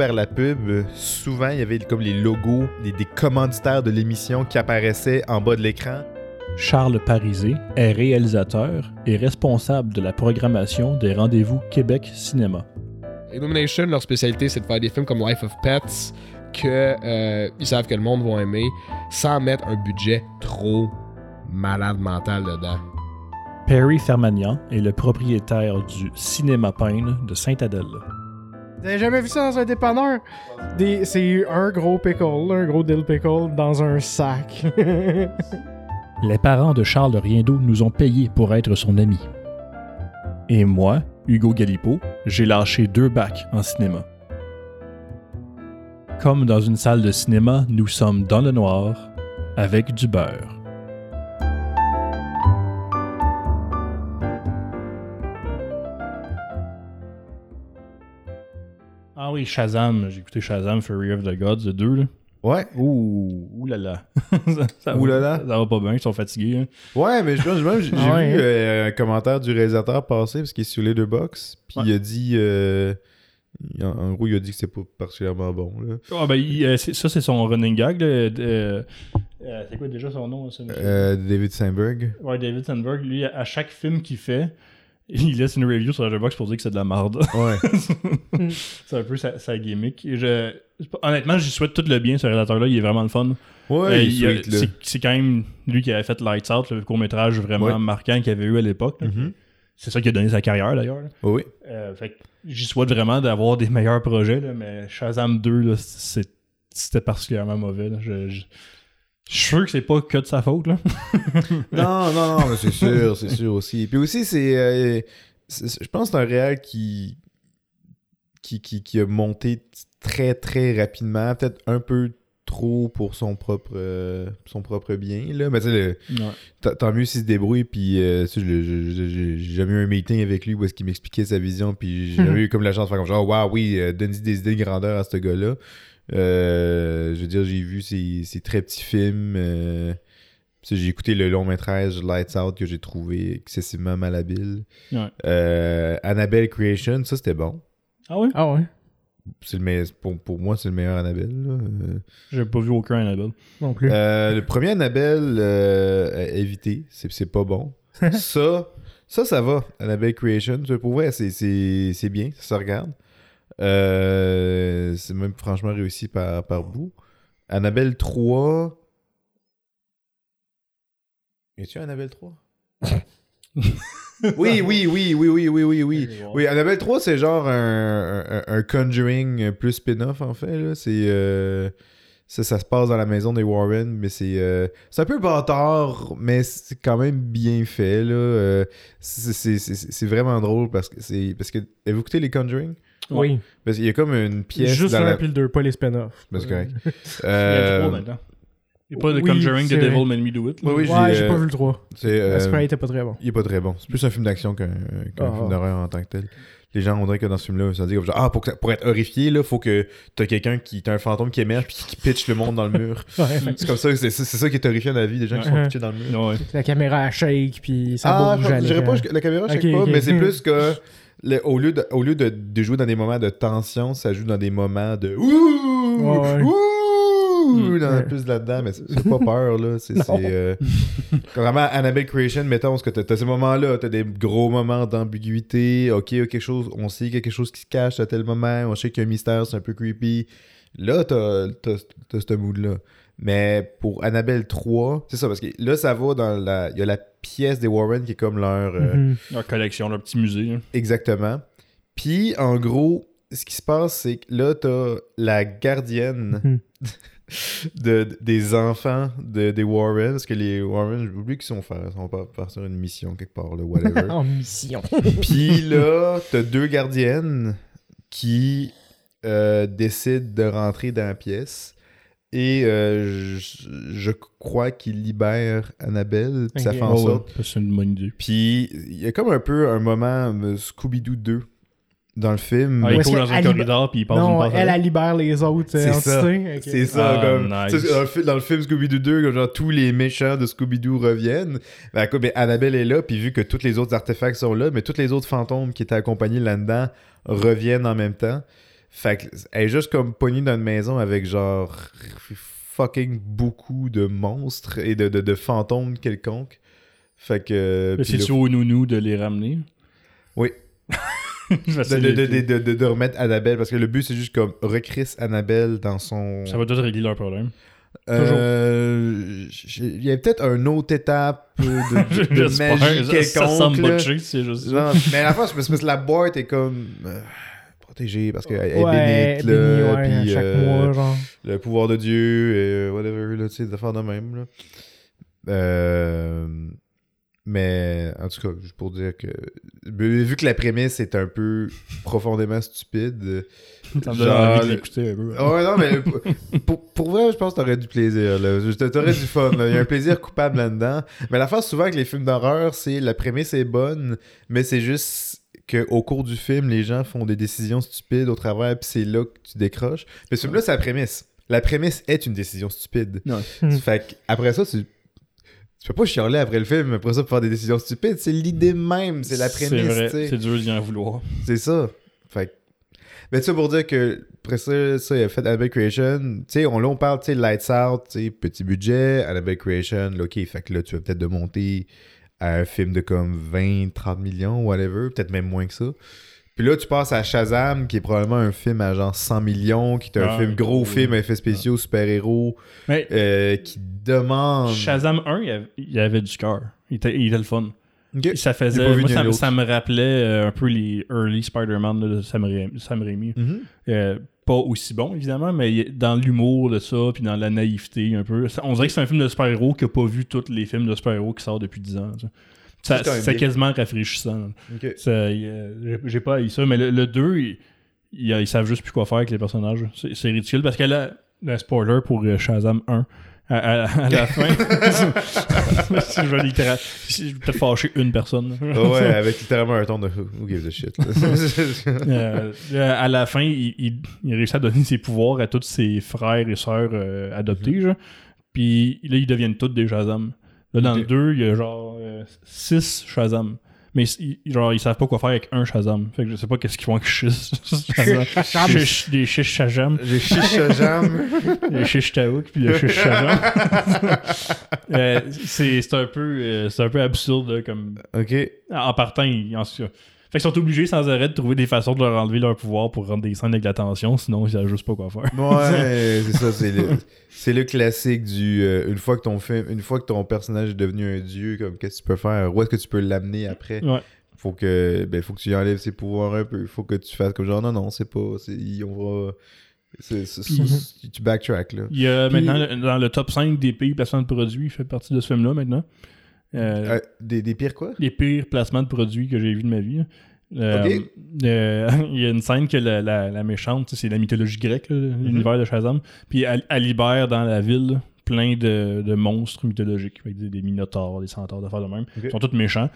vers la pub, souvent il y avait comme les logos des, des commanditaires de l'émission qui apparaissaient en bas de l'écran. Charles Parisé est réalisateur et responsable de la programmation des rendez-vous Québec Cinéma. Illumination, leur spécialité, c'est de faire des films comme Life of Pets que euh, ils savent que le monde va aimer sans mettre un budget trop malade mental dedans. Perry Fermagnan est le propriétaire du Cinéma Pine de Sainte-Adèle. Vous avez jamais vu ça dans un dépanneur? Des- C'est un gros pickle, un gros dill pickle dans un sac. Les parents de Charles Riendeau nous ont payé pour être son ami. Et moi, Hugo Galipo, j'ai lâché deux bacs en cinéma. Comme dans une salle de cinéma, nous sommes dans le noir avec du beurre. Ah oui, Shazam. J'ai écouté Shazam Fury of the Gods, le 2. Là. Ouais. Ouh, ouh là là. ça, ça Ouh là va- là. Ça va pas bien, ils sont fatigués. hein. Ouais, mais je pense- même, j'ai ouais, vu hein? euh, un commentaire du réalisateur passer parce qu'il est sur les deux box. Puis Ouais. il a dit. euh, en, en gros, il a dit que c'est pas particulièrement bon. Là. Ah, ben, il- euh, ça, c'est son running gag. là, c'est quoi déjà son nom? Euh, David Steinberg. Ouais, David Sandberg, lui, à chaque film qu'il fait, il laisse une review sur Letterboxd pour dire que c'est de la merde. Ouais. c'est un peu sa, sa gimmick. Et je, honnêtement, j'y souhaite tout le bien, ce réalisateur-là. Il est vraiment le fun. Ouais, Euh, c'est, quand même lui qui avait fait Lights Out, le court-métrage vraiment Ouais. marquant qu'il avait eu à l'époque. Mhm. C'est ça qui a donné sa carrière, d'ailleurs. Oh oui. Euh, fait que j'y souhaite vraiment d'avoir des meilleurs projets, là, mais Shazam 2, là, c'est- c'était particulièrement mauvais. là. Je, je- je suis sûr que c'est pas que de sa faute. Là. Non, non, non, mais c'est sûr, c'est sûr aussi. Puis aussi, c'est. euh, je pense que c'est un réel qui, qui, qui, qui a monté très, très rapidement, peut-être un peu trop pour son propre, euh, son propre bien. Là. Mais tu sais, Tant- mieux s'il se débrouille, puis euh, j'ai jamais eu un meeting avec lui où est-ce qu'il m'expliquait sa vision, puis j'ai jamais eu comme la chance de faire comme genre, waouh, oui, euh, donne des idées de grandeur à ce gars-là. Euh, je veux dire, j'ai vu ses, ses très petits films. euh, j'ai écouté le long métrage Lights Out que j'ai trouvé excessivement malhabile. Ouais. Euh, Annabelle Creation, ça c'était bon. Ah ouais? ah ouais? C'est le meilleur- pour, pour moi, c'est le meilleur Annabelle. Euh, J'ai pas vu aucun Annabelle. Non plus. Euh, le premier Annabelle, euh, éviter, c'est c'est pas bon. ça, ça, ça va. Annabelle Creation, pour vrai, c'est- c'est c'est bien, ça se regarde. Euh, c'est même franchement réussi par, par bout. Annabelle 3. Y a-tu Annabelle 3 Oui, oui, oui, oui, oui, oui, oui, oui. Oui, Annabelle 3, c'est genre un, un, un Conjuring plus spin-off, en fait. Là. C'est, euh, ça, ça se passe dans la maison des Warren, mais c'est, euh, c'est un peu bâtard, mais c'est quand même bien fait. Là. Euh, c'est, c'est- c'est- c'est vraiment drôle parce que c'est. Parce que. Avez-vous écouté les Conjuring? oui. Parce qu'il y a comme une pièce Juste dans un la. puis le deux, pas les spin-offs. C'est correct. Il y a Euh, trois maintenant. Il n'y a pas de oui, Conjuring vrai. Devil Made Me Do It. là. Oui, ouais, j'ai euh, pas vu le 3. c'est, euh, Le spray était pas très bon. Il est pas très bon. C'est plus un film d'action qu'un qu'un Ah. film d'horreur en tant que tel. Les gens, on dirait que dans ce film-là, ça dit comme genre, ah, pour, que- pour être horrifié, là, faut que t'as quelqu'un qui, t'as un fantôme qui émerge puis qui pitch le monde dans le mur. Ouais. c'est comme ça, c'est, c'est ça qui est horrifiant dans la vie, des gens qui sont pitchés dans le mur. Ouais. La caméra elle shake, puis ça ah, bouge. dirais pas, je- la caméra, Ok, pas, mais c'est plus que, le- au lieu, de, au lieu de, de jouer dans des moments de tension, ça joue dans des moments de ouh, Ouais, ouais. ouh, Mm. dans Ouais. plus là-dedans, mais c'est pas peur, là. C'est, c'est, euh, Vraiment, Annabelle Creation, mettons, parce que t'as, t'as ces moments-là, t'as des gros moments d'ambiguïté, ok, il y a quelque chose, on sait qu'il y a quelque chose qui se cache à tel moment, on sait qu'il y a un mystère, c'est un peu creepy. Là, t'as, ce mood-là. Mais pour Annabelle 3, c'est ça, parce que là, ça va dans la... Il y a la pièce des Warren qui est comme leur... euh, Mhm. Leur collection, leur petit musée. là. Exactement. Puis, en gros, ce qui se passe, c'est que là, t'as la gardienne Mhm. De, des enfants de, des Warren, parce que les Warren, j'ai oublié qu'ils sont faire, ils sont pas partir une mission quelque part, là, whatever. en mission. Puis là, t'as deux gardiennes qui euh, décident de rentrer dans la pièce. Et euh, je, je crois qu'ils libèrent Annabelle. Puis ça fait en Ouais, sorte ouais, c'est une bonne idée. puis il y a comme un peu un moment euh, Scooby-Doo 2 dans le film. Ah, il court dans un corridor puis il passe une Non, elle, l'autre. elle libère les autres C'est ça. C'est ça, Ah, comme. nice. Dans, le, dans le film Scooby-Doo 2, comme genre tous les méchants de Scooby-Doo reviennent. Ben, quoi, ben, Annabelle est là, puis vu que tous les autres artefacts sont là, mais tous les autres fantômes qui étaient accompagnés là-dedans reviennent en même temps. Fait que, elle est juste comme pognée dans une maison avec genre fucking beaucoup de monstres et de, de, de fantômes quelconques. Fait que. Mais puis C'est là, au nounou de les ramener? Oui. De, que de, les- de, de, de- de remettre Annabelle, parce que le but c'est juste comme recrisse Annabelle dans son. Ça va tout régler leur problème. Euh, Il y a peut-être une autre étape de, de, de magie Ça- Ça semble quelconque. là. botché, c'est juste ça. Non, mais à la fois, c'est parce que la boîte est comme euh, protégée parce qu'elle est Ouais, bénite, bénie, là, ouais, puis à chaque euh, mois, genre. le pouvoir de Dieu et euh, whatever, là, tu sais, des affaires de même. Là. Euh, mais en tout cas, juste pour dire que vu que la prémisse est un peu profondément stupide, Ça me donne genre, envie de l'écouter un peu. Ah ouais, non, mais pour, pour vrai, je pense que t'aurais du plaisir. T'aurais du fun. là. Il y a un plaisir coupable là-dedans. Mais la face souvent avec les films d'horreur, c'est la prémisse est bonne, mais c'est juste qu'au cours du film, les gens font des décisions stupides au travers, puis c'est là que tu décroches. Mais ce film-là, c'est la prémisse. La prémisse est une décision stupide. Ouais. Fait après ça, tu. Tu peux pas chialer après le film, après ça, pour faire des décisions stupides. C'est l'idée même, c'est la prémisse. C'est vrai, tu sais. c'est dur d'y en vouloir. C'est ça. Fait que- Mais ça pour dire que, après ça, ça, il a fait Annabelle Creation. Tu sais, on, là, on parle, tu sais, Lights Out, tu sais, petit budget, Annabelle Creation, là, ok, fait que là, tu vas peut-être de monter à un film de comme 20, 30 millions, whatever, peut-être même moins que ça. Puis là, tu passes à Shazam, qui est probablement un film à genre 100 millions, qui est un Ah, film gros oui. film, effets spéciaux, super-héros, Mais euh, qui demande. Shazam 1, il y avait, il y avait du cœur. Il était, il était le fun. Ça faisait. moi, ça, me rappelait euh, un peu les early Spider-Man de Sam Raimi. Sam Raimi. Mhm. Euh, pas aussi bon, évidemment, mais dans l'humour de ça, puis dans la naïveté un peu. On dirait que c'est un film de super-héros qui a pas vu tous les films de super-héros qui sortent depuis 10 ans. tu sais. Ça- C'est quasiment rafraîchissant. euh, j'ai- pas haï ça, mais le, 2, ils, savent juste plus quoi faire avec les personnages. C'est ridicule parce que là, le spoiler pour euh, Shazam 1, à, à- à la fin, je vais littéralement. Je vais peut-être fâcher une personne. Ah ouais, avec littéralement un ton de Who gives a shit. Euh, euh, à la fin, il, il, il réussit à donner ses pouvoirs à tous ses frères et sœurs euh, adoptés. genre. Puis là, ils deviennent tous des Shazam. Là, dans Ok. le 2, il y a genre 6 Shazam. Mais ils, genre, ils savent pas quoi faire avec un Shazam. Fait que je sais pas qu'est-ce qu'ils font avec 6 Shazam. Shish- Des shish Shazam, J'ai chiche jam. des shish Taouk, puis des shish Shazam. Euh, c'est c'est un, peu, euh, c'est un peu absurde comme Ok. en partant, ils, en- fait qu'ils sont obligés sans arrêt de trouver des façons de leur enlever leur pouvoir pour rendre des scènes avec l'attention, sinon ils savent juste pas quoi faire. Ouais, c'est ça, c'est le, c'est le classique du euh, une fois que ton film, une fois que ton personnage est devenu un dieu, comme qu'est-ce que tu peux faire, où est-ce que tu peux l'amener après? Ouais. Faut que ben faut que tu lui enlèves ses pouvoirs un peu, faut que tu fasses comme genre non non, c'est pas c'est on va c'est, c'est- Puis- c'est- tu backtrack là. Il y a Puis- maintenant dans le top 5 des pires placements de produits, il fait partie de ce film-là maintenant. Euh, Euh, des, des pires quoi? Les pires placements de produits que j'ai vus de ma vie. Euh, il y a une scène que la, la- la méchante, c'est la mythologie grecque, Mhm. l'univers de Shazam, puis elle, elle libère dans la ville plein de, de monstres mythologiques, avec des, des minotaures, des centaures, d'affaires de même. Ils sont tous méchants.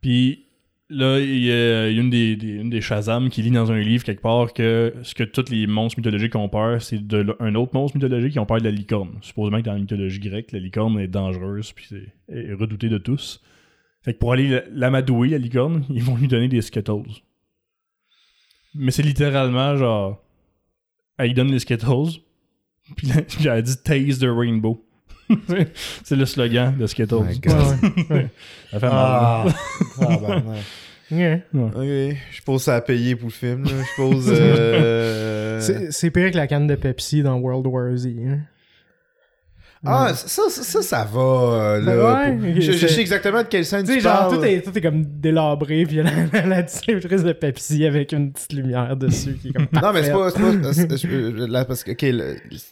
Puis là, il y a, une, des, des- Shazam qui lit dans un livre quelque part que ce que tous les monstres mythologiques ont peur, c'est de l- un autre monstre mythologique qui ont peur de la licorne. Supposément que dans la mythologie grecque, la licorne est dangereuse puis est redoutée de tous. Fait que pour aller la- l'amadouer, la licorne, ils vont lui donner des Skittles. Mais c'est littéralement genre. Elle lui donne les Skittles, puis elle dit Taste the Rainbow. c'est le slogan de Skittles. My God. Ouais, ouais. Ça fait mal. Ah, tabarnak. Ouais. Ok, je pose ça à payer pour le film. Je euh, C'est c'est pire que la canne de Pepsi dans World War Z. hein. Ah, ça, ça, ça, ça va. Là, Ouais, Pour- ok, je, je sais exactement de quelle scène Tu tu, sais, genre, parles. tout est, tout est comme délabré, puis il y a la, distributrice de Pepsi avec une petite lumière dessus qui est comme. Non, mais c'est pas. pas je- je- là, parce que, ok, là,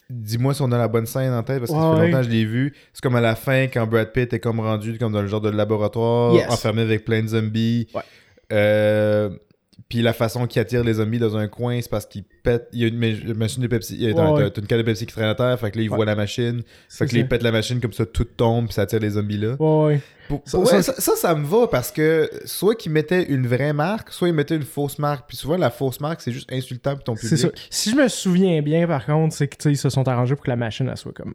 dis-moi si on a la bonne scène en tête, parce que ça Ouais, fait longtemps que je l'ai vu. C'est comme à la fin, quand Brad Pitt est comme rendu comme dans le genre de laboratoire, Yes. enfermé avec plein de zombies. Ouais. Euh, Puis la façon qu'il attire les zombies dans un coin, c'est parce qu'il pète. Il y a une, ma- une machine de Pepsi. il y a- Ouais, ouais. Une canne de Pepsi qui traîne à terre, fait que là, il Ouais. voit la machine. Fait que là, il pète la machine, comme ça, tout tombe, puis ça attire les zombies là. Ouais, ouais. Pour- Ça- ça- ça, me va parce que soit qu'ils mettaient une vraie marque, soit ils mettaient une fausse marque. Puis souvent, la fausse marque, c'est juste insultant pour ton public. C'est ça. Si je me souviens bien, par contre, c'est que tu sais, ils se sont arrangés pour que la machine elle soit comme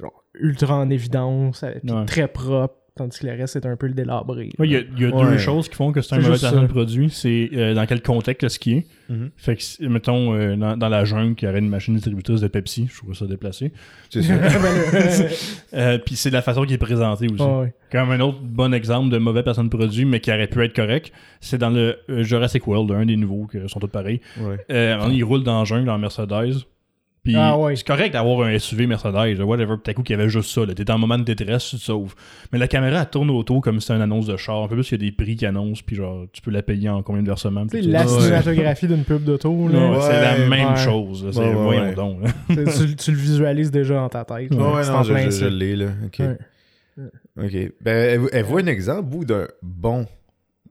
genre ultra en évidence, puis très propre, tandis que le reste c'est un peu le délabré. Ouais, Il y a, il y a Ouais. deux choses qui font que c'est un mauvais placement de produit. C'est euh, dans quel contexte le skier. Mhm. Fait que, mettons, euh, dans, dans la jungle, qui aurait une machine distributrice de Pepsi, je trouve ça déplacé. C'est ça. Euh, Puis c'est de la façon qui est présentée aussi. ouais. Comme un autre bon exemple de mauvais placement de produit, mais qui aurait pu être correct, c'est dans le euh, Jurassic World, un des nouveaux qui sont tous pareils. Ouais. Euh, à un moment donné, il roule dans la jungle en Mercedes. Puis Ah ouais. c'est correct d'avoir un SUV Mercedes, whatever. Peut-être qu'il y avait juste ça. là. T'es en moment de détresse, tu te sauves. Mais la caméra, elle tourne autour comme si c'était une annonce de char. Un peu plus, il y a des prix qui annoncent, puis genre, tu peux la payer en combien de versements. Puis tout la cinématographie d'une pub d'auto, là, Ouais, c'est la même ouais. chose. là. C'est Ouais, ouais, voyons ouais. donc. tu, tu le visualises déjà dans ta tête. Ouais, là. ouais, C'est non, je, plein je, ça. je l'ai, là. OK. Ouais. OK. Ben, elle, elle voit un exemple, vous, d'un bon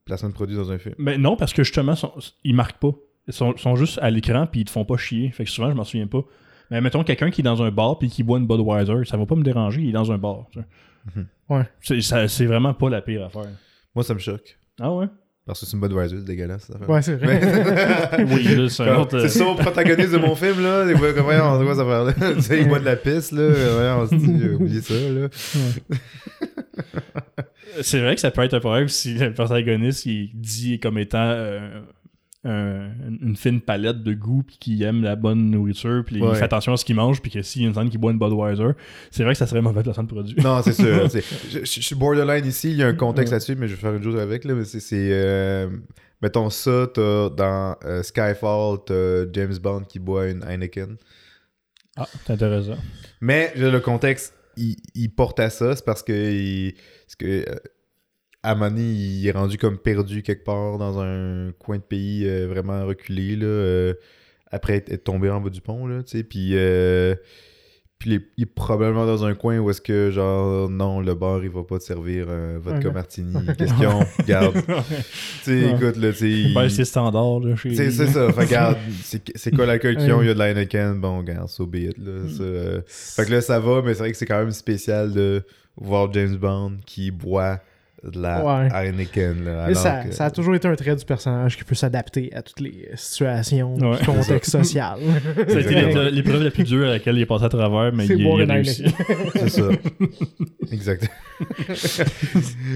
placement de produit dans un film? Mais non, parce que justement, sont- ils marquent pas. Ils sont, sont juste à l'écran, puis ils te font pas chier. Fait que souvent, je m'en souviens pas. Mais mettons quelqu'un qui est dans un bar puis qui boit une Budweiser, ça va pas me déranger, il est dans un bar. tu sais. Mhm. Ouais. C'est, ça- vraiment pas la pire affaire. Moi, ça me choque. Ah ouais? Parce que c'est une Budweiser, c'est dégueulasse, cette affaire. Ouais, c'est vrai. Oui, là, c'est autre. C'est ça au protagoniste de mon film, là. Tu sais, il boit de la pisse, là. Voyons, on se dit, euh, oubliez ça, là. C'est vrai que ça peut être un problème si le protagoniste il dit comme étant euh, un- une fine palette de goût puis qui aime la bonne nourriture puis Ouais. il fait attention à ce qu'il mange puis que s'il y a une scène qui boit une Budweiser, c'est vrai que ça serait mauvais placement de produit. Non, c'est sûr. je, suis borderline ici, il y a un contexte Ouais. là-dessus, mais je vais faire une chose avec. Là, mais c'est, euh, mettons ça, t'as dans euh, Skyfall, t'as James Bond qui boit une Heineken. Ah, c'est intéressant. Mais le contexte, il, il porte à ça, c'est parce que, il, parce que euh, donné, il est rendu comme perdu quelque part dans un coin de pays euh, vraiment reculé, là, euh, après être, être tombé en bas du pont, là, tu sais, puis... euh, puis il est, il est probablement dans un coin où est-ce que, genre, non, le bar, il va pas te servir un vodka martini. Question, regarde. Tu sais, écoute, là, tu sais... il- Ben, c'est standard là, chez c'est ça. Fait, regarde, c'est quoi l'alcool qu'ils ont? Il y a de la Heineken. Bon, regarde, so be it, là. Ça, euh, Fait que là, ça va, mais c'est vrai que c'est quand même spécial de voir James Bond qui boit de la Ouais. Heineken, là. Mais alors ça, que- ça a toujours été un trait du personnage qui peut s'adapter à toutes les situations Ouais. et contextes sociaux. Ça a été l'épreuve- la plus dure à laquelle il est passé à travers, mais C'est il, il boire a une réussi. C'est ça. exact.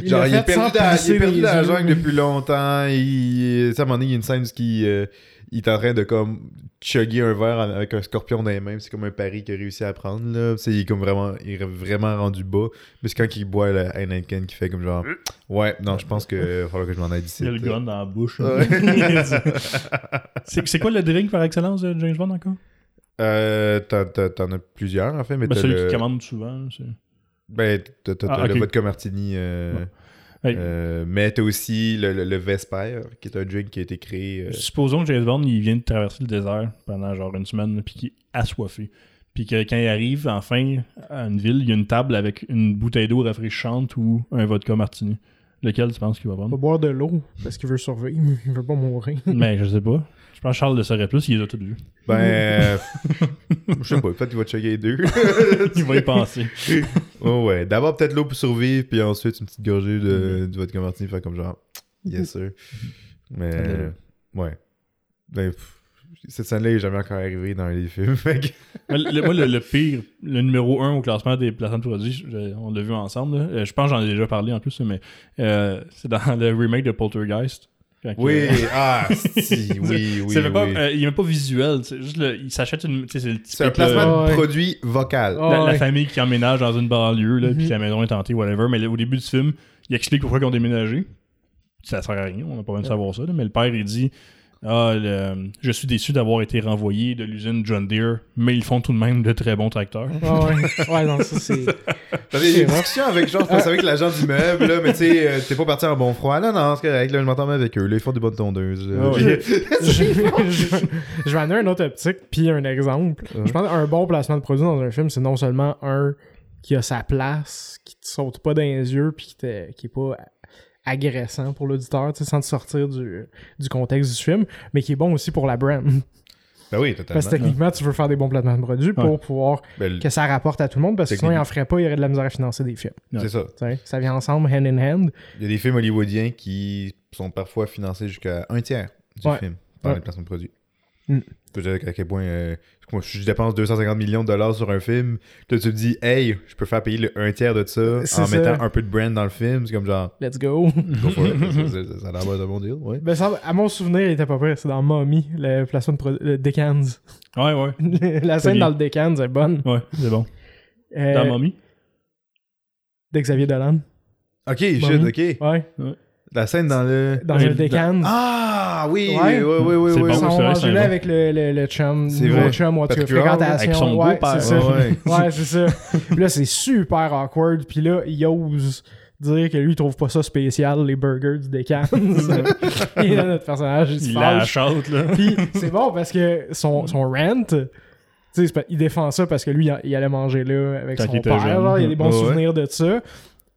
Il Genre, il est perdu dans, il est perdu dans la jungle depuis longtemps. Il, sais, à un moment donné, il y a une scène où il, euh, il est en train de comme chugger un verre avec un scorpion dans les mains. C'est comme un pari qu'il a réussi à prendre. Là. Il est comme vraiment, il est vraiment rendu bas. Mais c'est quand il boit la Heineken qui fait comme genre Ouais, non, je pense qu'il va falloir que je m'en aille d'ici. Il a le gun dans la bouche. Ouais. c'est quoi le drink par excellence de James Bond encore? Euh, t'en- as plusieurs en fait, mais Ben, t'as celui le... qui commande souvent. Ben, t'as Ah, t'as le vodka martini. euh, Ouais. Euh, mais t'as aussi le, le, le Vesper, qui est un drink qui a été créé. euh, Supposons que James Bond il vient de traverser le désert pendant genre une semaine, puis qu'il est assoiffé. Puis que quand il arrive enfin à une ville, il y a une table avec une bouteille d'eau rafraîchissante ou un vodka martini. Lequel tu penses qu'il va Il va prendre boire de l'eau parce qu'il veut survivre. Il veut pas mourir. Mais je sais pas. Je pense que Charles le saurait plus, il les a toutes vues. Ben, euh, je sais pas, peut-être qu'il va chugger les deux. Il va y penser. oh, ouais, d'abord peut-être l'eau pour survivre, puis ensuite une petite gorgée de, du vodka martini, faire comme genre, yes sir. Mais, de euh, ouais. Ben, pff, cette scène-là est jamais encore arrivée dans les films. le- moi, le, le pire, le numéro 1 au classement des placements de produits, je- on l'a vu ensemble. là. Euh, Je pense que j'en ai déjà parlé en plus, mais euh, c'est dans le remake de Poltergeist. Que- Oui, ah, si, oui, oui. c'est même pas, oui. euh, il est même pas visuel, c'est juste le- il s'achète une. C'est un placement de produit vocal. La, famille qui emménage dans une banlieue, là, puis la maison est tentée, whatever. Mais là, au début du film, il explique pourquoi ils ont déménagé. Ça sert à rien, on n'a pas besoin de savoir ça. là, mais le père, il dit Ah, le- je suis déçu d'avoir été renvoyé de l'usine John Deere, mais ils font tout de même de très bons tracteurs. Ah ouais. ouais, non, ça c'est. T'avais C'est des vrai. discussions avec genre, je pensais avec l'agent d'immeuble, là, mais tu sais, euh, t'es pas parti en bon froid. Là, non, c'est correct, là, je m'entends bien avec eux. Là, ils font des bonnes tondeuses. là. Ah ouais. je, je- je vais amener un autre optique puis un exemple. Je pense qu'un bon placement de produit dans un film, c'est non seulement un qui a sa place, qui te saute pas dans les yeux puis qui, te- qui est pas agressant pour l'auditeur, tu sais, sans te sortir du, du contexte du film, mais qui est bon aussi pour la brand. Ben oui, totalement. Parce que techniquement, tu veux faire des bons placements de produits pour Ouais. pouvoir Ben, le- que ça rapporte à tout le monde, parce que sinon, il en ferait pas, il y aurait de la misère à financer des films. c'est ça. Ça vient ensemble, hand in hand. Il y a des films hollywoodiens qui sont parfois financés jusqu'à un tiers du Ouais. film par Ouais. les placements de produits. Mm. Je veux dire à quel point euh, moi, je dépense 250 millions de dollars sur un film. Là, tu te dis, hey, je peux faire payer le un tiers de ça en ça. mettant un peu de brand dans le film. C'est comme genre, Let's go. go for it. ça, ça- ça a l'air bon deal, ouais. ben, ça, à mon souvenir, il était pas prêt. C'est dans Mommy, le placement de pro- le Decans. Ouais, ouais. la scène bien. dans le Decans est bonne. Ouais, c'est bon. Euh, Dans Mommy. de Xavier Dolan. Ok, shit, ok. Ouais. La scène dans le. Dans un Decans. Ah, oui, Ouais. oui, oui, oui. C'est oui, bon, Ils sont c'est vrai, mangés c'est là avec le, le, le chum. C'est nouveau vrai. chum, ou en tout cas, Patrick Huard, fréquentation. avec son ouais, beau-père. c'est ça. Ouais. C'est ça. Puis là, c'est super awkward. Puis là, il ose dire que lui, il trouve pas ça spécial, les burgers du Decans. Et là, notre personnage, il se Il chante, là. Puis c'est bon parce que son, son rant, tu il défend ça parce que lui, il allait manger là avec Quand son père. genre, il a des bons ouais. souvenirs de ça.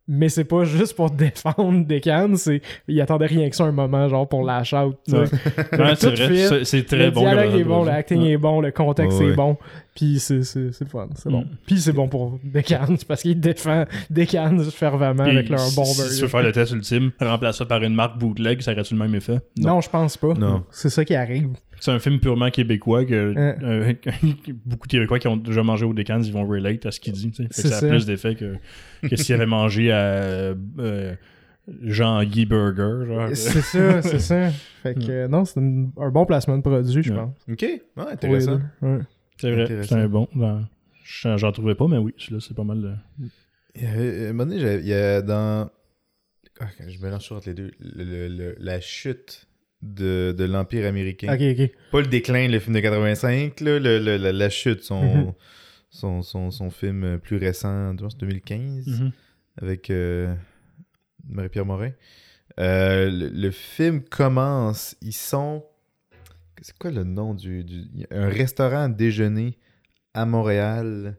Mais c'est pas juste pour défendre Decans, c'est il attendait rien que ça un moment, genre pour lash out. Ouais. Ouais, c'est Tout vrai. fit. C'est- très le bon. dialogue comme est bon, l'acting Ouais. est bon, le contexte Ouais, ouais. est bon. Puis c'est c'est- c'est le fun, c'est bon. Mm. Puis c'est bon pour Decans parce qu'il défend Decans fervemment Puis, avec leur bon si- Si tu veux faire le test ultime, remplace ça par une marque bootleg, ça aurait-tu le même effet? Non, je pense pas. Non. C'est ça qui arrive. C'est un film purement québécois que euh, beaucoup de Québécois qui ont déjà mangé au Decans, ils vont relate à ce qu'il dit. ça a plus d'effet que, que s'il avait mangé à euh, Jean-Guy Burger. Genre. C'est ça, c'est ça. Fait que euh, non, c'est une- un bon placement de produit, je Ouais. pense. Ok, ouais, intéressant. Ouais. C'est vrai, c'est un bon. J'en- trouvais pas, mais oui, celui-là, c'est pas mal. euh, Il y avait- à un moment donné, il y a dans. Ah, je mélange toujours entre les deux. Le- le- le- la chute de, de l'Empire américain. Ok, ok. Pas le déclin, le film de 85, là, le- le- la, la chute, son, Mhm. son, son, son film plus récent, je pense 2015, mhm. avec euh, Marie-Pierre Morin. Euh, le, le film commence, ils sont. C'est quoi le nom du. un restaurant déjeuner à Montréal?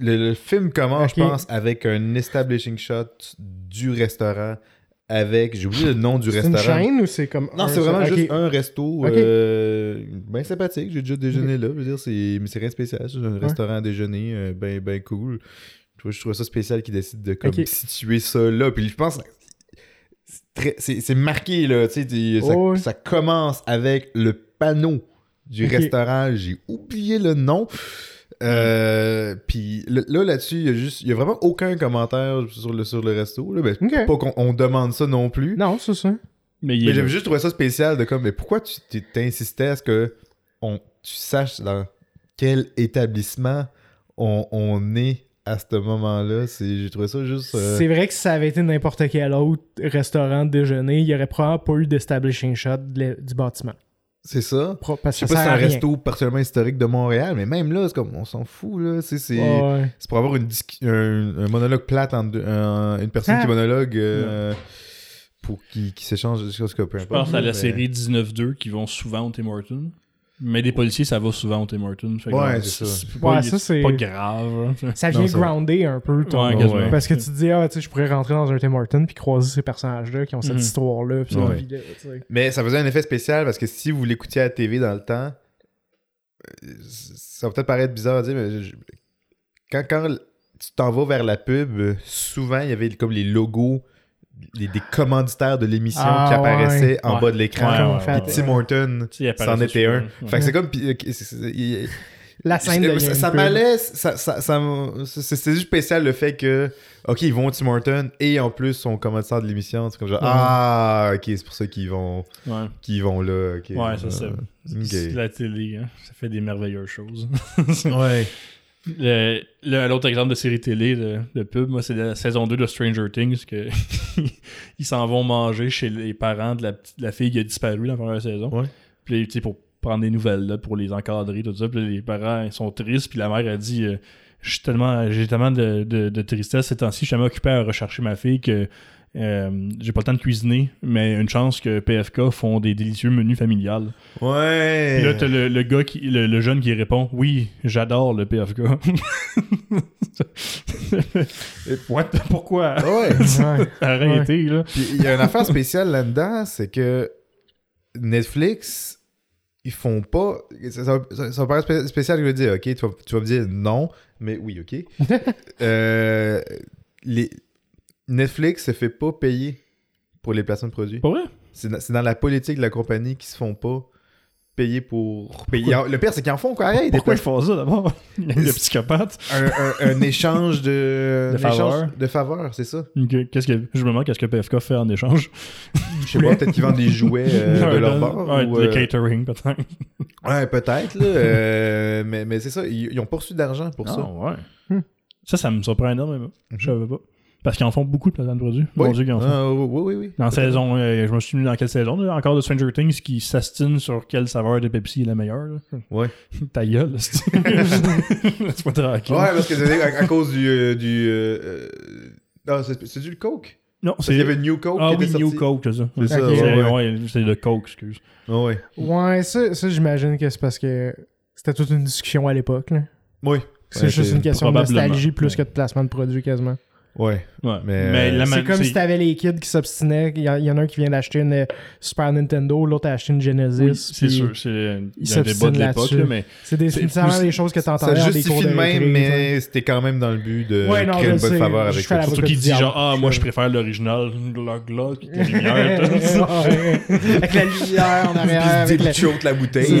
Le, le film commence, je pense, avec un establishing shot du restaurant. Avec. J'ai oublié le nom du C'est une restaurant. chaîne ou c'est comme. Non, c'est vraiment juste un resto euh, bien sympathique. J'ai déjà déjeuné là. Je veux dire, c'est, mais c'est rien de spécial. C'est un restaurant à déjeuner euh, bien ben cool. Je trouve, je trouve ça spécial qu'ils décident de comme, situer ça là. Puis je pense c'est, marqué là. Tu sais, ça, Oh, ça commence avec le panneau du restaurant. J'ai oublié le nom. Euh, puis là, là, là-dessus, il y a juste, il y a vraiment aucun commentaire sur le, sur le resto. Là. Ben. Pas qu'on on demande ça non plus. Non, c'est ça. Mais Mais j'avais juste trouvé ça spécial de comme, mais pourquoi tu t'insistais à ce que on, tu saches dans quel établissement on, on est à ce moment-là? C'est, j'ai trouvé ça juste. euh, C'est vrai que si ça avait été n'importe quel autre restaurant de déjeuner, il y aurait probablement pas eu d'establishing shot du bâtiment. C'est ça. Pro- Parce Je sais que pas si c'est un rien. resto particulièrement historique de Montréal, mais même là, c'est comme, on s'en fout, là. C'est, c'est, Ouais. c'est pour avoir une un, un monologue plate entre deux- un- une personne Ah. qui monologue euh, pour qui, qui s'échange des choses que peu Je pense à la mais- série 19-2 qui vont souvent au Tim Hortons. Mais des policiers, ça va souvent au Tim Hortons. Ouais, c'est ça. pas, Ouais, ça, c'est- pas grave. hein. Ça Non, vient ça- grounder un peu ton. Ouais, Ouais. Parce que tu te dis, ah, tu sais, je pourrais rentrer dans un Tim Hortons puis croiser ces personnages-là qui ont cette Mhm. histoire-là. Puis Ouais. cette vie-là, tu sais. Mais ça faisait un effet spécial parce que si vous l'écoutiez à la TV dans le temps, euh, ça va peut-être paraître bizarre à dire, mais je- quand, quand tu t'en vas vers la pub, souvent il y avait comme les logos des, des commanditaires de l'émission Ah, qui apparaissaient en ouais. bas de l'écran. Ouais, Tim Horton, c'en ça était un. Fait que c'est comme. La scène de ça, ça m'allait, ça, ça, ça c'est juste spécial le fait que, ok, ils vont au Tim Horton et en plus sont commanditaires de l'émission. C'est comme genre, ah, ok, c'est pour ça qu'ils vont, qu'ils vont là. ok. ouais ça, c'est Euh, c'est ok. la télé. Hein. Ça fait des merveilleuses choses. Ouais. L'autre exemple de série télé de, de pub, moi, c'est la saison 2 de Stranger Things que ils s'en vont manger chez les parents de la, de la fille qui a disparu dans la première saison. Ouais. Puis, tu sais, pour prendre des nouvelles, là, pour les encadrer, tout ça. Puis les parents, ils sont tristes. Puis la mère a dit euh, tellement, J'ai tellement de, de- de tristesse ces temps-ci. Je suis tellement occupé à rechercher ma fille que euh, j'ai pas le temps de cuisiner. Mais une chance que PFK font des délicieux menus familiales. Ouais. Puis là, t'as le, le gars, qui, le, le jeune qui répond Oui, j'adore le PFK. Et what? Pourquoi? Ouais. Ouais. Arrêtez, là. Il y a une affaire spéciale là-dedans, c'est que Netflix, ils font pas. Ça, ça, ça- paraît spé- spécial que je veux dire, ok, tu vas, tu vas me dire non, mais oui, ok? Euh, les, Netflix se fait pas payer pour les placements de produits. Pas vrai? C'est dans, la politique de la compagnie qu'ils se font pas payer pour payer. Le pire, c'est qu'ils en font quoi? Arrête, Pourquoi ils font ça d'abord? Le psychopathe. un, un- un échange de, De faveurs. de faveurs, c'est ça. Qu'est-ce que je me demande qu'est-ce que PFK fait en échange? Je sais pas, peut-être qu'ils vendent des jouets euh, de leur bar. Ouais, ou, euh, catering peut-être. ouais, peut-être, là. euh, mais mais c'est ça, ils, ils ont pas reçu d'argent pour ça. Ah, ouais. Hmm. Ça, ça me surprend énormément. Mhm. Je savais pas. Parce qu'ils en font beaucoup de placements de produits. Oui. Mon Dieu, qu'ils en font. Ah, oui, oui, oui, oui. Dans la saison, euh, je me suis mis dans quelle saison là? Encore de Stranger Things qui s'astine sur quelle saveur de Pepsi est la meilleure. là. Ouais. Ta gueule, c'est- Laisse-moi tranquille. Ouais, parce que c'est à, à cause du. euh, du euh, euh, non, c'est c'est du Coke? Non, Parce qu'il y c'est. avait New Coke Ah qui oui, était New sorti. Coke, c'est ça. C'est ça, Ok. C'est ouais, c'est le Coke, excuse. Ah ouais. Ouais, ça, ça j'imagine que c'est parce que c'était toute une discussion à l'époque. là. Oui. C'est Ouais, juste c'est- une question de nostalgie plus Ouais. que de placement de produit quasiment. Ouais. Ouais. Mais, Mais, euh, la C'est comme si t'avais les kids qui s'obstinaient. Il y, en- il y en a un qui vient d'acheter une euh, Super Nintendo, l'autre a acheté une Genesis. Oui, c'est sûr, c'est un débat de l'époque, mais C'est des- nécessairement choses que t'entendais dans des cours de même, récré, mais c'était quand même dans le but de Ouais, non, créer une bonne faveur avec la ça. surtout qu'il dit genre ah moi je préfère l'original glock glock la lumière avec la lumière en arrière, avec la, Puis tu ôtes la bouteille.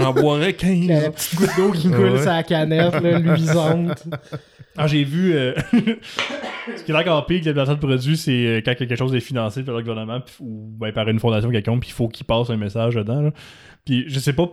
J'en boirais la 15. petite goutte d'eau qui coule sur la canette, luisante. Ah, j'ai vu. euh, Ce qui est encore pire que les placements de produits, c'est euh, quand quelque chose est financé par le gouvernement pis- ou ben, par une fondation quelconque, puis il faut qu'il passe un message dedans. là. Puis je sais pas.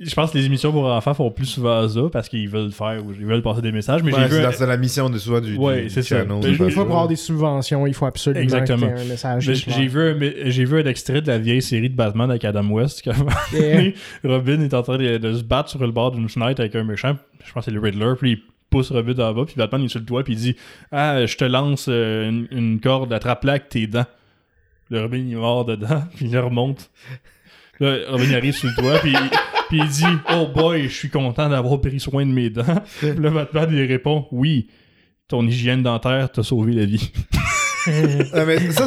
Je pense que les émissions pour enfants font plus souvent ça parce qu'ils veulent faire ou ils veulent passer des messages. Mais Ouais, j'ai vu. c'est la mission de souvent du, Ouais, c'est ça. channel, ça. pour avoir des subventions, il faut absolument Exactement. qu'il y ait un message. J'ai vu, j'ai vu un extrait de la vieille série de Batman avec Adam West. Robin est en train de, de se battre sur le bord d'une fenêtre avec un méchant. Je pense que c'est le Riddler. Puis il pousse Robin en bas. Puis Batman il est sur le toit. Puis il dit Ah, je te lance euh, une, corde, attrape-la avec tes dents. Le Robin il mort dedans. Puis il remonte. Là, Robin arrive sur le toit. Puis, puis il dit Oh boy, je suis content d'avoir pris soin de mes dents. Puis le Batman il répond Oui, ton hygiène dentaire t'a sauvé la vie. Ah, mais ça,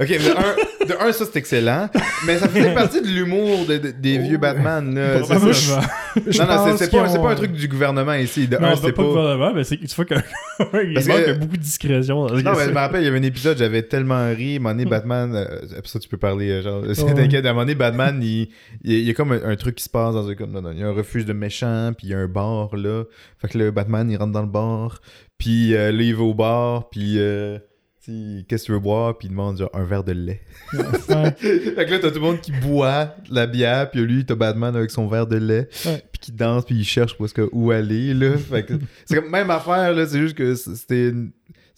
ok, mais de un, de un, ça c'est excellent, mais ça faisait partie de l'humour de- de- des vieux Batman. Là. C'est- Probablement. c'est- Je non, non, c'est- pense c'est pas, qu'ils un truc du gouvernement ici. De Non, un, pas, c'est pas pas. gouvernement, mais c'est, tu vois que, il Parce manque que- beaucoup de discrétion. dans ce Non, mais je me rappelle, il y avait un épisode, j'avais tellement ri. À un moment donné, Batman. Euh, après ça, tu peux parler, euh, genre. C'est Ouais. t'inquiète. À un moment donné, Batman, il, il, il y a comme un, un truc qui se passe dans un. Comme, non, non, il y a un refuge de méchants, puis il y a un bar, là. Fait que le Batman, il rentre dans le bar, puis euh, là, il va au bar, puis. euh, Qu'est-ce que tu veux boire? Puis il demande genre un verre de lait. Ouais. fait que là, t'as tout le monde qui boit la bière, puis lui, t'as Batman avec son verre de lait, Ouais. puis qui danse, puis il cherche que- où aller, là. Fait que c'est comme même affaire, là, c'est juste que c'était une,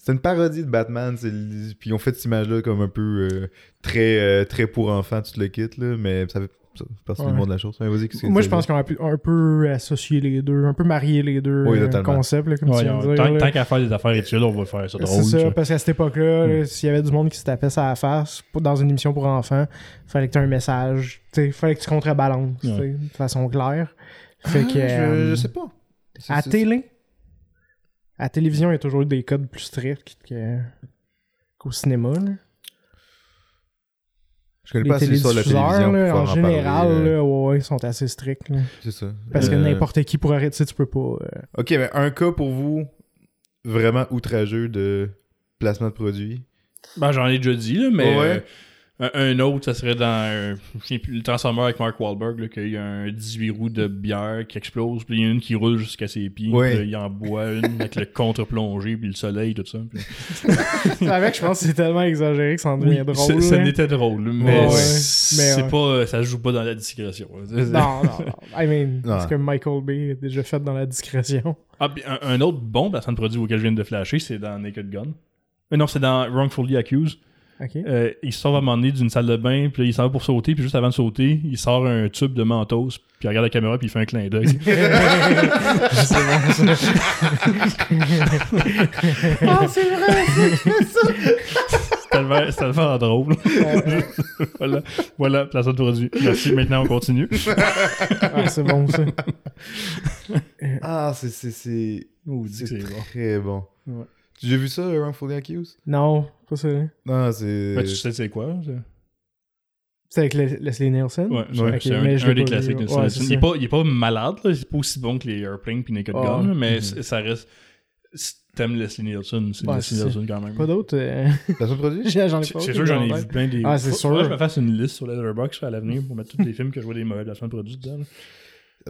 une parodie de Batman, puis ils ont fait cette image-là comme un peu euh, très, euh, très pour enfants, tout le kit, là, mais ça fait fait de la chose. Ouais, Moi, je pense qu'on a pu un peu associer les deux, un peu marier les deux Oui, euh, concepts, là, comme Ouais, tu viens de on- dire. tant, là. tant qu'à faire des affaires études, on va faire ça drôle. C'est ça, ça. parce qu'à cette époque-là, Hmm. là, s'il y avait du monde qui se tapait ça à la face pour- dans une émission pour enfants, fallait que tu aies un message, il fallait que tu contrebalances tu sais, Ouais. de façon claire. Fait Ah, que, je, euh, je sais pas. À télé, à télévision, il y a toujours eu des codes plus stricts qu'au cinéma. là. Je connais Les pas assez sur la télédiffuseurs, télévision. là, en général, parler, euh, là, ouais, ils sont assez stricts. C'est ça. Parce que Euh, n'importe qui pourrait arrêter, tu sais, tu peux pas. euh, Ok, mais un cas pour vous vraiment outrageux de placement de produit? Ben, j'en ai déjà dit, là, mais Ouais. Un, un autre, ça serait dans euh, je sais plus, le Transformer avec Mark Wahlberg, là, qu'il y a un 18 roues de bière qui explose, puis il y en a une qui roule jusqu'à ses pieds, Ouais. puis il en boit une avec le contre-plongé, puis le soleil, tout ça. puis- Avec, je pense que c'est tellement exagéré que ça en devient Oui, drôle. ça- là. n'était drôle, mais Ouais, c'est Mais, ouais. pas, ça se joue pas dans la discrétion. Non, non, non. I mean, Non. ce que Michael Bay a déjà fait dans la discrétion. Ah, puis un, un autre bon de produit auquel je viens de flasher, c'est dans Naked Gun. Euh, non, c'est dans Wrongfully Accused. Ok. Euh, il sort à un moment donné d'une salle de bain, puis là, il s'en va pour sauter, puis juste avant de sauter, il sort un tube de mentos, puis il regarde la caméra, puis il fait un clin d'œil. c'est bon, ça. Ah, c'est vrai, c'est tellement, c'est tellement drôle. voilà, voilà, placement de produit. Merci, maintenant on continue. Ah, c'est bon, ça. Ah, c'est. C'est c'est- Maudit que c'est c'est bon. très bon. Ouais. Tu as vu ça, Wrongfully Accused? Non, pas ça. Non, c'est. Ouais, tu sais c'est quoi? ça? C'est avec Le- Leslie Nielsen? Ouais, c'est Ouais. un- c'est des classiques. de Ouais, c'est il, est pas, il est pas malade, là. c'est pas aussi bon que les Airplane puis Naked Ah. Gun, là, mais Mhm. ça reste. c'est t'aimes Leslie Nielsen, c'est Ouais, Leslie Nielsen quand même. Pas d'autres. euh, Placement de produit? J'en ai C'est pas. c'est sûr que j'en ai vu plein des. Ah, c'est sûr. je me fasse une liste sur Letterboxd à l'avenir pour mettre tous les films que je vois des mauvais de produits dedans. là.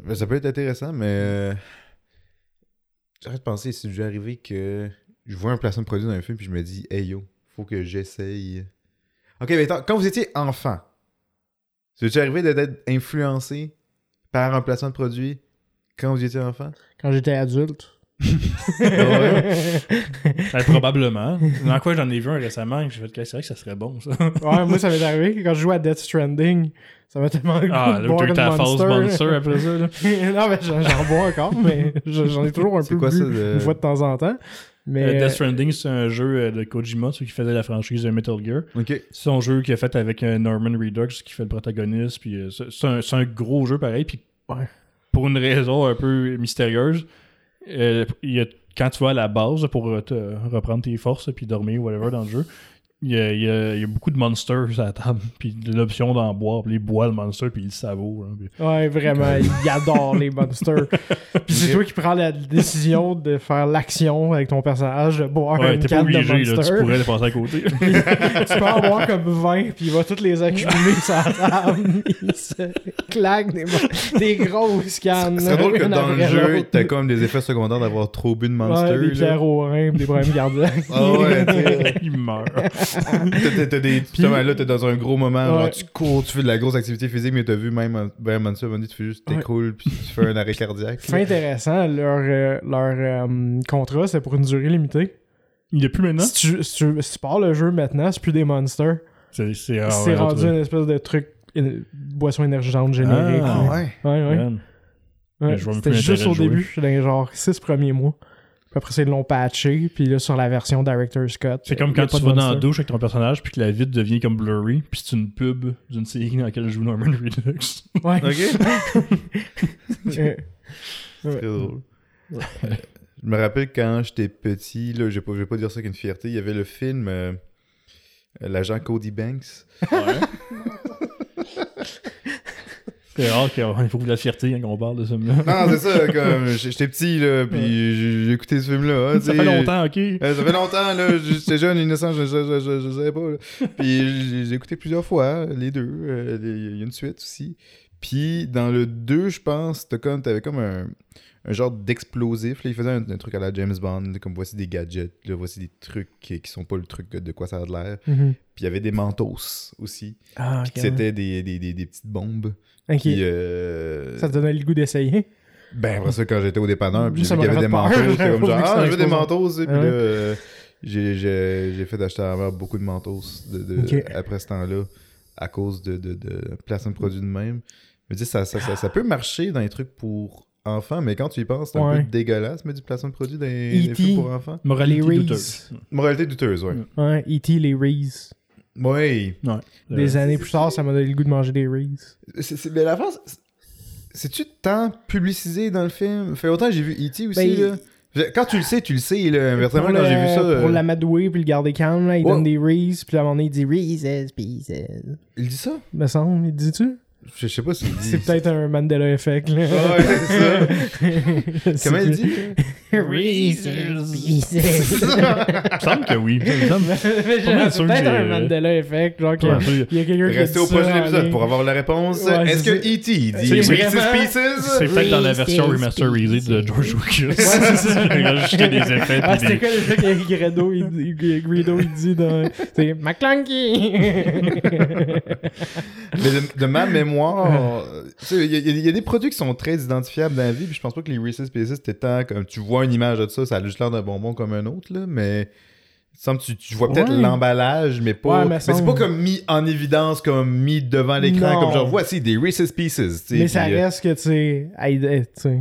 Ben, Ça peut être intéressant, mais. euh, J'arrête de penser si déjà arrivé que je vois un placement de produit dans un film puis je me dis, hey yo, faut que j'essaye. Ok, mais attends, quand vous étiez enfant, c'est arrivé d'être influencé par un placement de produit quand vous étiez enfant? Quand j'étais adulte. Ben, probablement. Dans quoi j'en ai vu un récemment que j'ai fait que c'est vrai que ça serait bon ça. Ouais, moi, ça m'est arrivé que quand je jouais à Death Stranding, ça m'a tellement Ah, là, t'as eu ta Monster. Après ça. Là. non, mais j'en bois encore, mais je- j'en ai toujours un C'est peu quoi bu ça de- une fois de temps en temps. Mais Euh, euh, Death Stranding, c'est un jeu euh, de Kojima, celui qui faisait la franchise de Metal Gear. C'est son jeu qu'il a fait avec euh, Norman Redux qui fait le protagoniste. Puis euh, c'est un, c'est un gros jeu pareil. Puis Ouais. pour une raison un peu mystérieuse, euh, il y a- quand tu vas à la base pour euh, te reprendre tes forces puis dormir whatever dans le jeu, il y a, il y a- il y a beaucoup de monsters à la table. Puis de l'option d'en boire. Puis il boit le monster puis il le savoure. hein, puis- ouais, vraiment, il adore les monsters. Puis c'est toi qui prends la décision de faire l'action avec ton personnage, de boire Ouais, une t'es pas canne de obligé, là, tu pourrais le passer à côté. tu peux en boire comme 20, puis il va toutes les accumuler sur la table. Il se claque des, des grosses cannes. C'est drôle que dans le jeu, t'as comme des effets secondaires d'avoir trop bu de Monster. Ouais, des pierres au rein, des problèmes cardiaques. Ah ouais, il meurt. T'as- des. Justement, là, t'es dans un gros moment, genre Ouais. tu cours, tu fais de la grosse activité physique, mais t'as vu même ben, moment donné, tu fais juste Ouais. t'écroules, puis tu fais un arrêt cardiaque. C'est intéressant, leur, euh, leur euh, contrat, c'est pour une durée limitée. Il est plus maintenant? Si tu, si, tu, si tu pars le jeu maintenant, c'est plus des monsters. C'est c'est- ah, c'est ouais, rendu une espèce de truc, une boisson énergisante générique. Ah, ouais. ouais, ouais. Ouais, C'était juste au début, dans les genre 6 premiers mois. Puis après ça, ils l'ont patché. Puis là, sur la version Director's Cut. C'est comme quand tu vas dans la douche avec ton personnage puis que la vitre devient comme blurry puis c'est une pub d'une série dans laquelle joue Norman Redux. Ouais. Ok. Euh, C'est très drôle. Je me rappelle quand j'étais petit, là, je vais pas, je vais pas dire ça avec une fierté, il y avait le film euh, L'agent Cody Banks. C'est rare qu'il faut de la fierté quand on parle de ce film-là. Non, c'est ça, comme j'étais petit, là, puis j'ai j'ai écouté ce film-là. hein, Ça fait longtemps, ok? Euh, ça fait longtemps, là. J'étais jeune, innocent, je, je, je, je, savais pas. là. Puis j'ai écouté plusieurs fois, les deux. euh, Il y a une suite aussi. Puis dans le 2, je pense, t'as comme- t'avais comme un, un genre d'explosif. là. Il faisait un, un truc à la James Bond, comme voici des gadgets, là, voici des trucs qui, qui sont pas le truc de quoi ça a de l'air. mhm. Puis il y avait des mentos aussi. Ah. C'était des, des, des, des petites bombes. Puis, euh, Ça te donnait le goût d'essayer? ben, après ça, quand j'étais au dépanneur, puis j'ai vu qu'il y avait des peur, manteaux, j'étais comme j'avoue genre, que ah, c'est je veux des manteaux, tu sais. Puis là, euh, j'ai- fait acheter à ma beaucoup de manteaux de, de- Ok. après ce temps-là, à cause de, de, de placement de produits de même. Me dis, ça, ça, ça, ça peut marcher dans les trucs pour enfants, mais quand tu y penses, c'est un Ouais. peu dégueulasse, mais du placement de produits dans les, les films pour enfants? Moralité Les douteuse. Moralité douteuse, ouais. Ouais, E.T. les Reese. Oui. Des Euh, années plus tard, ça m'a donné le goût de manger des Reese. Mais la France, c'est-tu tant publicisé dans le film? Fait autant j'ai vu E.T. aussi, Ben, là. Quand tu le sais, tu le sais, là. Pour quand j'ai vu ça. euh, Pour l'amadouer puis le garder calme, là, il Ouais. donne des Reese. Puis à un moment donné, il dit Reese's Pieces. Il dit ça? Me semble, il dit-tu? Je sais pas dit. C'est peut-être un Mandela Effect, là. Ouais, c'est ça. Comment il dit? Reese's Pieces. Il me semble que oui. Il me semble- peut-être un Mandela Effect, genre que- Ouais, ça, il y a quelqu'un qui Restez au prochain épisode pour avoir la réponse. Est-ce que. E.T. dit Reese's Pieces? C'est peut-être dans la version Reese's remasterisée de. George Lucas. Ouais, c'est ça. Il a rajouté des effets. Ah, c'était quoi déjà que Gredo, il, il- Greedo, il dit dans... C'est McClunky! Mais de, ma mémoire, tu sais, il y, a- il y a des produits qui sont très identifiables dans la vie, puis je pense pas que les Reese's Pieces, c'était tant comme tu vois une image de ça, ça a juste l'air d'un bonbon comme un autre, là, mais. il semble que tu, tu vois peut-être Ouais. l'emballage, mais pas. Ouais, mais mais c'est pas comme mis en évidence, comme mis devant l'écran, comme genre voici des Reese's Pieces. Mais ça puis, euh, reste que, tu sais... euh,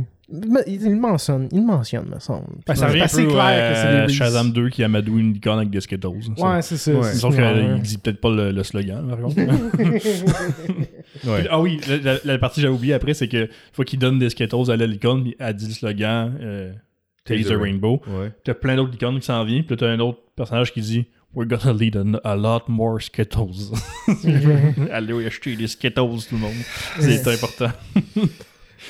Il le mentionne, il le mentionne, me semble. Ben, ça C'est assez clair que c'est des Reese's. Shazam 2 qui amadoue une licorne avec des Skittles. Ouais, c'est ça. Ouais. Sauf qu'il dit peut-être pas le, le slogan, par contre. ouais. Ah oui, la, la- la partie que j'avais oubliée après, c'est que faut qu'il donne des Skittles à la licorne, puis elle dit le slogan euh, The Rainbow. Ouais. T'as plein d'autres licornes qui s'en viennent, puis là, t'as un autre personnage qui dit We're gonna lead a, a lot more Skittles. Allez acheter des Skittles, tout le monde. C'est important.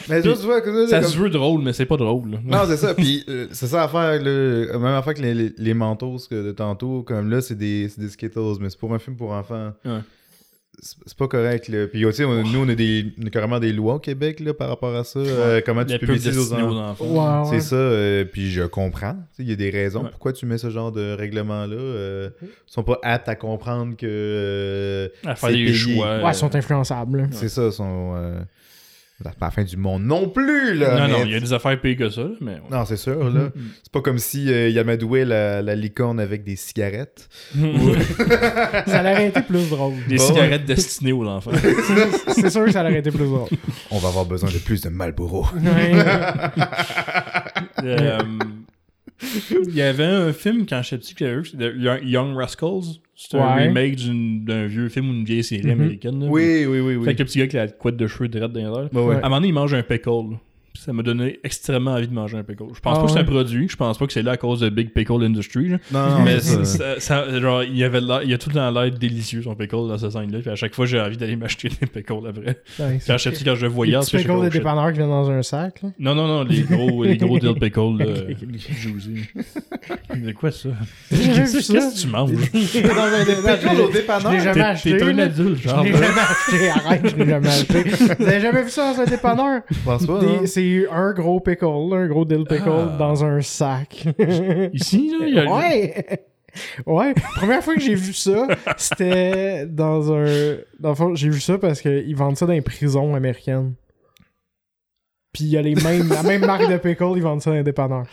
Mais Puis, tu vois, que Ça comme- se veut drôle, mais c'est pas drôle. là. Non, c'est ça. Puis euh, c'est ça l'affaire, là. Même affaire que les, les, que de tantôt, comme là, c'est des, c'est des Skittles, mais c'est pour un film pour enfants. Ouais. C'est pas correct, là. Puis on- nous, on a, des, on a carrément des lois au Québec, là, par rapport à ça. Euh, comment tu publicises aux enfants. enfants. Ouais, ouais. C'est ça, euh, puis je comprends. Tu sais, Il y a des raisons Ouais. pourquoi tu mets ce genre de règlement-là. Euh, ils sont pas aptes à comprendre que. euh, À faire c'est des payé. choix. Ouais, ils sont influençables. C'est ça, ils sont. C'est pas la fin du monde non plus, là. Non, mais- non, il y a des affaires pires que ça, mais. ouais. Non, c'est sûr, là. C'est pas comme si euh, il amadouait la, la licorne avec des cigarettes. Ça aurait été plus drôle. Des Bon. cigarettes destinées aux enfants. C'est sûr que ça aurait été plus drôle. On va avoir besoin de plus de Marlboro. Ouais. Euh, Il y avait un film quand j'étais petit que j'avais vu, c'était Young- Young Rascals. C'est un Ouais. remake d'une- d'un vieux film ou d'une vieille série Mhm. américaine. là. Oui, oui, oui, oui. Fait que le petit gars avec la couette de cheveux droite dans ouais. À un moment donné, il mange un pickle. Ça m'a donné extrêmement envie de manger un pickle. Je pense Ah pas que c'est un produit. Je pense pas que c'est là à cause de Big Pickle Industry. là. Non, non, Mais ça- ça. genre, il, y avait l'air- il a tout le temps l'air délicieux son pickle dans cette scène-là. Puis à chaque fois, j'ai envie d'aller m'acheter des pickles après. Ouais, Quand petit, quand je le voyais, Les je pickles de oh, shit. dépanneur qui viennent dans un sac. Là. Non, non, non, les gros, les gros dill pickles là, Ok, ok. juicy. C'est quoi ça? J'ai jamais vu Qu'est-ce que tu manges? dans un Pickle au Je dépanneur. l'ai jamais acheté. t'es un adulte, Je genre. l'ai jamais acheté. Arrête, je l'ai jamais acheté. Vous avez jamais vu ça dans un dépanneur? Je pense pas, Des-? C'est un gros pickle, un gros dill pickle Ah. dans un sac. Ici, là, il y a... Ouais! Ouais, première fois que j'ai vu ça, c'était dans un. Dans le fond, j'ai vu ça parce qu'ils vendent ça dans les prisons américaines. Puis il y a les mêmes, la même marque de pickle, ils vendent ça dans les dépanneurs.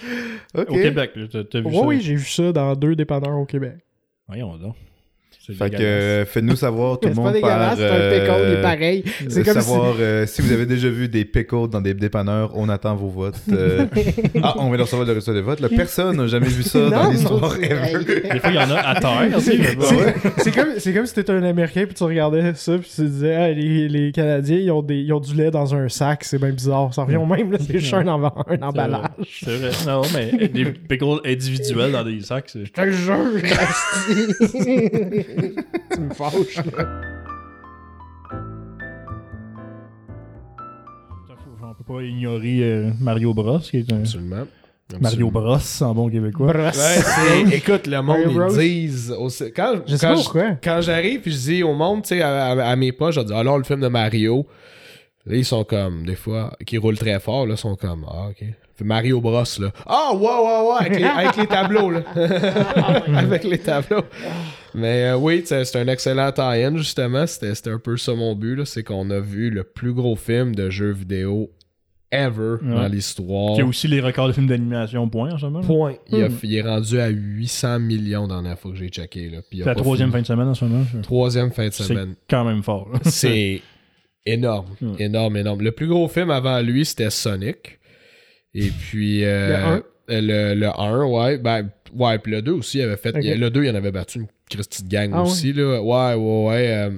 Au Québec, là, t'as vu Oui, ça? oui, j'ai vu ça dans deux dépanneurs au Québec. Voyons donc. C'est Fait que euh, faites-nous savoir tout C'est le pas monde par... dégueulasse, c'est un pickle, il est euh, pareil. C'est comme savoir euh, si vous avez déjà vu des pickles dans des dépanneurs, on attend vos votes. Euh, ah, on vient de recevoir le résultat des votes. Là, personne n'a jamais vu ça dans Non, l'histoire non, ever. Des fois, il y en a à terre. C'est c'est- c'est comme, c'est comme si t'étais un Américain puis tu regardais ça puis tu te disais ah, les, les Canadiens ils ont, des, ils ont du lait dans un sac, c'est bien bizarre. Ça revient au même, là, c'est juste un, emballage. C'est vrai. Non, mais des pickles individuels dans des sacs, c'est... Je te jure. tu me fâches, là. On peut pas ignorer euh, Mario Bros, qui est un... Absolument. Mario. Bros en bon québécois. Ouais, c'est- écoute, le monde, Mario ils Bros. disent. au- quand Je sais quand pas pourquoi. quand j'arrive puis je dis au monde, tu sais, à, à- à mes potes, je dis alors le film de Mario. Là, ils sont comme, des fois, qui roulent très fort, là, ils sont comme, ah, ok. Mario Bros, là. Ah, ouais, ouais, ouais, avec les, avec les tableaux, là. avec les tableaux. Mais euh, oui, c'est c'est un excellent tie-in, justement. C'était c'était un peu ça mon but, là. C'est qu'on a vu le plus gros film de jeux vidéo ever Ouais. dans l'histoire. Qui a aussi les records de films d'animation, point, en ce moment. Point. Il, a- Hmm. il est rendu à 800 millions dans la dernière fois que j'ai checké, C'est la troisième fini. fin de semaine en ce moment. Troisième fin de C'est semaine. quand même fort. C'est énorme, Mm. énorme, énorme. Le plus gros film avant lui, c'était Sonic. Et puis... euh, le, le 1, ouais. Ben, ouais, puis le 2 aussi, il avait fait... Le 2, il en avait battu une Christie de gang Ah aussi, là. Ouais, ouais, ouais. euh,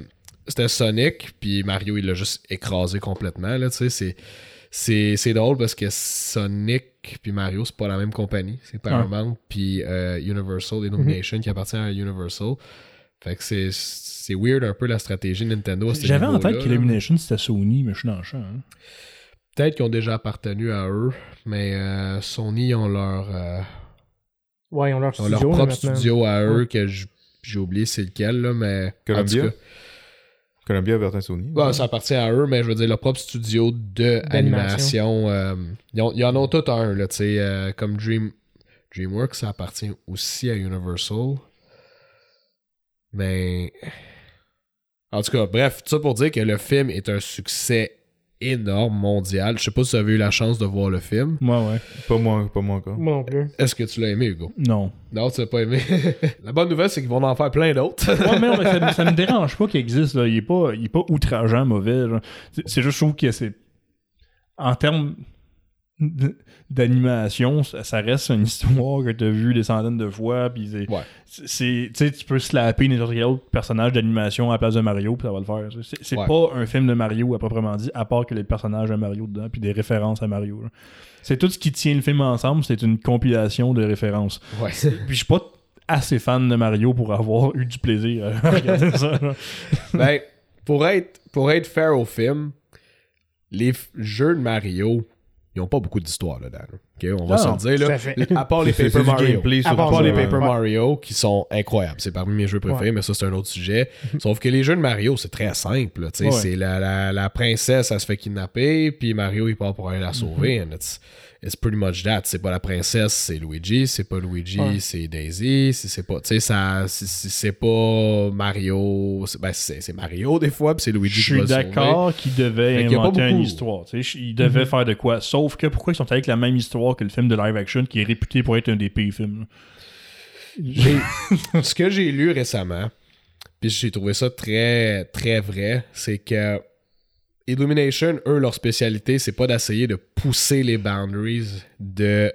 c'était Sonic, puis Mario, il l'a juste écrasé complètement, là, tu sais. C'est... C'est, c'est drôle parce que Sonic puis Mario, c'est pas la même compagnie. C'est Paramount puis euh, Universal, Illumination qui appartient à Universal. Fait que c'est, c'est weird un peu la stratégie Nintendo à ce J'avais en tête qu'Illumination c'était Sony, mais je suis dans le champ. hein. Peut-être qu'ils ont déjà appartenu à eux, mais euh, Sony ont leur, euh, Ouais, ils ont leur ont studio. leur propre studio à eux Ouais. que j- j'ai oublié c'est lequel, là, mais. en Columbia? tout cas, Columbia, Bertin Sony. ouais, ça appartient à eux, mais je veux dire, leur propre studio de D'animation. animation. euh, ils, ont- ils en ont tout un, là, tu sais, euh, comme Dream, DreamWorks, ça appartient aussi à Universal. Mais. En tout cas, bref, tout ça pour dire que le film est un succès énorme, mondial. Je sais pas si vous avez eu la chance de voir le film. Moi, ouais. Pas moi, pas moi encore. Moi non plus. Est-ce que tu l'as aimé, Hugo? Non. Non, tu l'as pas aimé. la bonne nouvelle, c'est qu'ils vont en faire plein d'autres. Ouais, mais non, mais ça, ça me dérange pas qu'il existe. Là. Il, est pas, il est pas outrageant mauvais. C'est, juste, je trouve que c'est. En termes d'animation, ça, ça reste une histoire que tu as vue des centaines de fois. Puis c'est, Ouais. tu peux slapper n'importe quel autre personnage d'animation à la place de Mario, puis ça va le faire. C'est, Ouais. pas un film de Mario à proprement dit, à part que les personnages de Mario dedans, puis des références à Mario. C'est tout ce qui tient le film ensemble, c'est une compilation de références. Ouais. Puis je suis pas assez fan de Mario pour avoir eu du plaisir à regarder ça. ben, pour être, pour être fair au film, les jeux de Mario, ils ont pas beaucoup d'histoire là-dedans. là. On va Non, se le dire. Là, à fait. à part les Paper Mario. gameplay À part les ouais. Paper Ouais. Mario qui sont incroyables. C'est parmi mes jeux préférés, Ouais. mais ça, c'est un autre sujet. Sauf que les jeux de Mario, c'est très simple. là, tu sais, Ouais. C'est la, la, la princesse, elle se fait kidnapper, puis Mario, il part pour aller la sauver. and it's, it's pretty much that. C'est pas la princesse, c'est Luigi. C'est pas Luigi, Ouais. c'est Daisy. C'est c'est pas, tu sais, ça, c'est- pas Mario. c'est- Ben, c'est Mario des fois, puis c'est Je Luigi qui suis va le sauver. d'accord qu'il devait Fait qu'il y a pas inventer une histoire. Il devait faire de quoi. Sauf que pourquoi ils sont avec la même histoire que le film de live action qui est réputé pour être un des pires films. ce que j'ai lu récemment, puis j'ai trouvé ça très, très vrai, c'est que Illumination, eux, leur spécialité, c'est pas d'essayer de pousser les boundaries de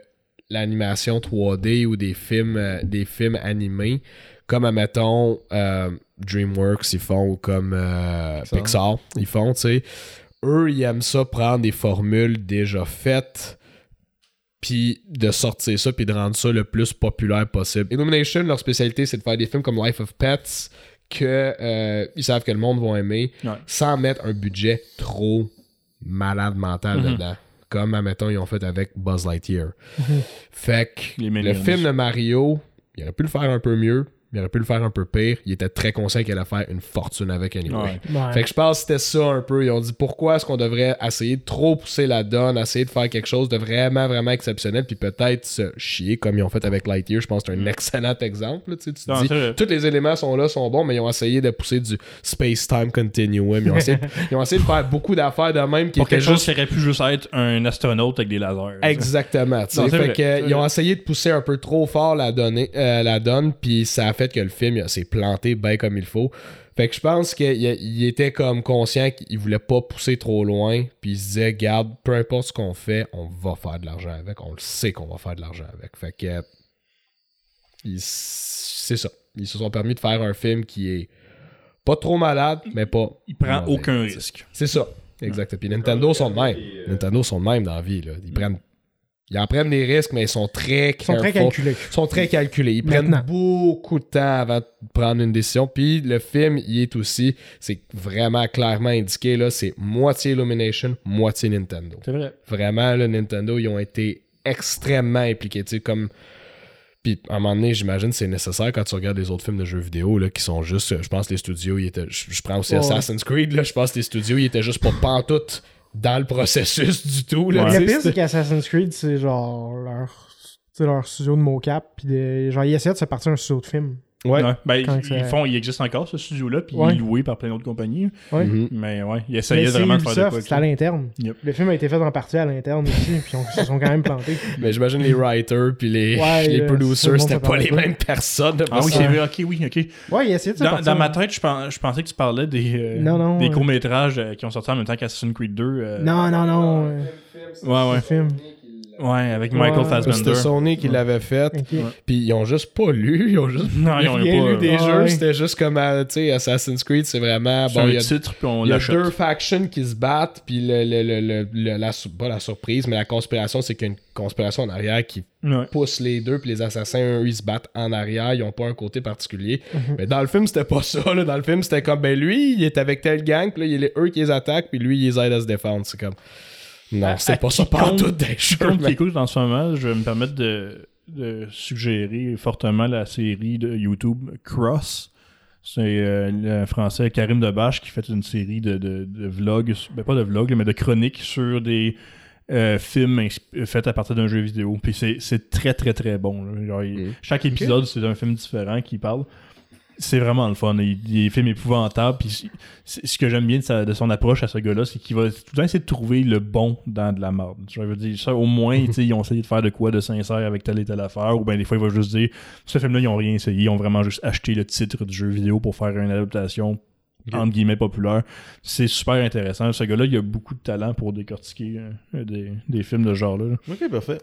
l'animation 3D ou des films, euh, des films animés, comme, admettons, euh, DreamWorks, ils font, ou comme euh, Pixar. Pixar, ils font, tu sais. Eux, ils aiment ça prendre des formules déjà faites, puis de sortir ça, puis de rendre ça le plus populaire possible. Illumination, leur spécialité, c'est de faire des films comme Life of Pets, que euh, ils savent que le monde va aimer, Ouais. sans mettre un budget trop malade mental Mhm. dedans. Comme, admettons, ils ont fait avec Buzz Lightyear. Fait que le film de Mario, il aurait pu le faire un peu mieux, il aurait pu le faire un peu pire. Il était très conscient qu'il allait faire une fortune avec anyway. Ouais. Ouais. Fait que je pense que c'était ça un peu. Ils ont dit pourquoi est-ce qu'on devrait essayer de trop pousser la donne, essayer de faire quelque chose de vraiment, vraiment exceptionnel, puis peut-être se chier comme ils ont fait avec Lightyear. Je pense que c'est un excellent exemple. là, tu sais, tu te Non, dis, tous les éléments sont là, sont bons, mais ils ont essayé de pousser du space-time continuum. Ils ont essayé, ils ont essayé de faire beaucoup d'affaires de même qui Pour quelque chose qui aurait pu juste être un astronaute avec des lasers. Exactement. Non, Fait que, ils ont essayé de pousser un peu trop fort la, donne, euh, la donne, puis ça a fait que le film il s'est planté bien comme il faut. Fait que je pense qu'il il était comme conscient qu'il voulait pas pousser trop loin, puis il se disait, garde, peu importe ce qu'on fait, on va faire de l'argent avec, on le sait qu'on va faire de l'argent avec. Fait que, euh, c'est ça. Ils se sont permis de faire un film qui est pas trop malade, mais pas. Il prend mauvais. aucun risque. C'est ça. Exact. Puis Nintendo sont de même. Nintendo sont de même dans la vie. Là. Ils prennent. Ils en prennent des risques, mais ils sont très Ils sont très calculés. Ils sont très calculés. Ils prennent beaucoup de temps avant de prendre une décision. Puis le film, il est aussi, c'est vraiment clairement indiqué, là, c'est moitié Illumination, moitié Nintendo. C'est vrai. Vraiment, le Nintendo, ils ont été extrêmement impliqués. Tu sais, comme. Puis à un moment donné, j'imagine que c'est nécessaire quand tu regardes les autres films de jeux vidéo là, qui sont juste. Je pense que les studios, ils étaient. Je, je prends aussi. Assassin's Creed, là, je pense que les studios, ils étaient juste pas pantoute dans le processus du tout. Là, Ouais. Le pire, c'est qu'Assassin's Creed, c'est genre leur, c'est leur studio de mocap. Puis genre, ils essaient de se partir un studio de film. Ouais. Ouais. Ben, ils, ils font, il existe encore ce studio-là, puis Ouais. il est loué par plein d'autres compagnies. Ouais. Mhm. Mais ouais, il Mais essayait c'est vraiment de faire de Ubisoft, quoi. c'est à l'interne. Yep. Le film a été fait en partie à l'interne aussi, puis ils se sont quand même plantés. Mais j'imagine les writers puis les, Ouais, les euh, producers, c'était pas les mêmes personnes. Ah oui, c'est vrai, ok, oui, ok. Ouais, ils essaient de se Dans, dans ma tête, je, pen- je pensais que tu parlais des, euh, Non, non, des euh. courts-métrages euh, qui ont sorti en même temps qu'Assassin's Creed 2. euh, Non, non, non. euh, Ouais, ouais. Ouais, avec Michael Ouais. Fassbender. C'était Sony qui l'avait fait. Puis ils ont juste pas lu. Ils ont juste Non, ils ont rien pas, lu des Ouais. jeux. C'était juste comme, euh, tu sais, Assassin's Creed, c'est vraiment. Bon, un il y a titre, puis on Il y a deux factions qui se battent, puis le, le- le- le- le- la, pas la surprise, mais la conspiration, c'est qu'il y a une conspiration en arrière qui Ouais. pousse les deux, puis les assassins, eux, ils se battent en arrière, ils ont pas un côté particulier. Mhm. Mais dans le film, c'était pas ça. Là. Dans le film, c'était comme, ben lui, il est avec tel gang, puis là, il est eux qui les attaquent, puis lui, il les aide à se défendre. C'est comme. Non, c'est pas ça des jeux. Quiconque qui écoute en ce moment, je vais me permettre de, de suggérer fortement la série de YouTube Cross. C'est euh, le français Karim Debache qui fait une série de, de, de vlogs, ben pas de vlogs, mais de chroniques sur des euh, films faits à partir d'un jeu vidéo. Puis c'est, très très très bon. Genre, il- Mm. Chaque épisode, c'est un film différent qui parle. C'est vraiment le fun. Il, il est film épouvantable. Puis c'est- ce que j'aime bien de, sa- de son approche à ce gars-là, c'est qu'il va tout le temps essayer de trouver le bon dans de la merde. Je veux dire, ça, au moins, ils ont essayé de faire de quoi de sincère avec telle et telle affaire. Ou bien des fois, il va juste dire ce film-là, ils ont rien essayé. Ils ont vraiment juste acheté le titre du jeu vidéo pour faire une adaptation entre guillemets populaire. C'est super intéressant. Ce gars-là, il a beaucoup de talent pour décortiquer euh, des, des films de ce genre-là. là. Ok, parfait.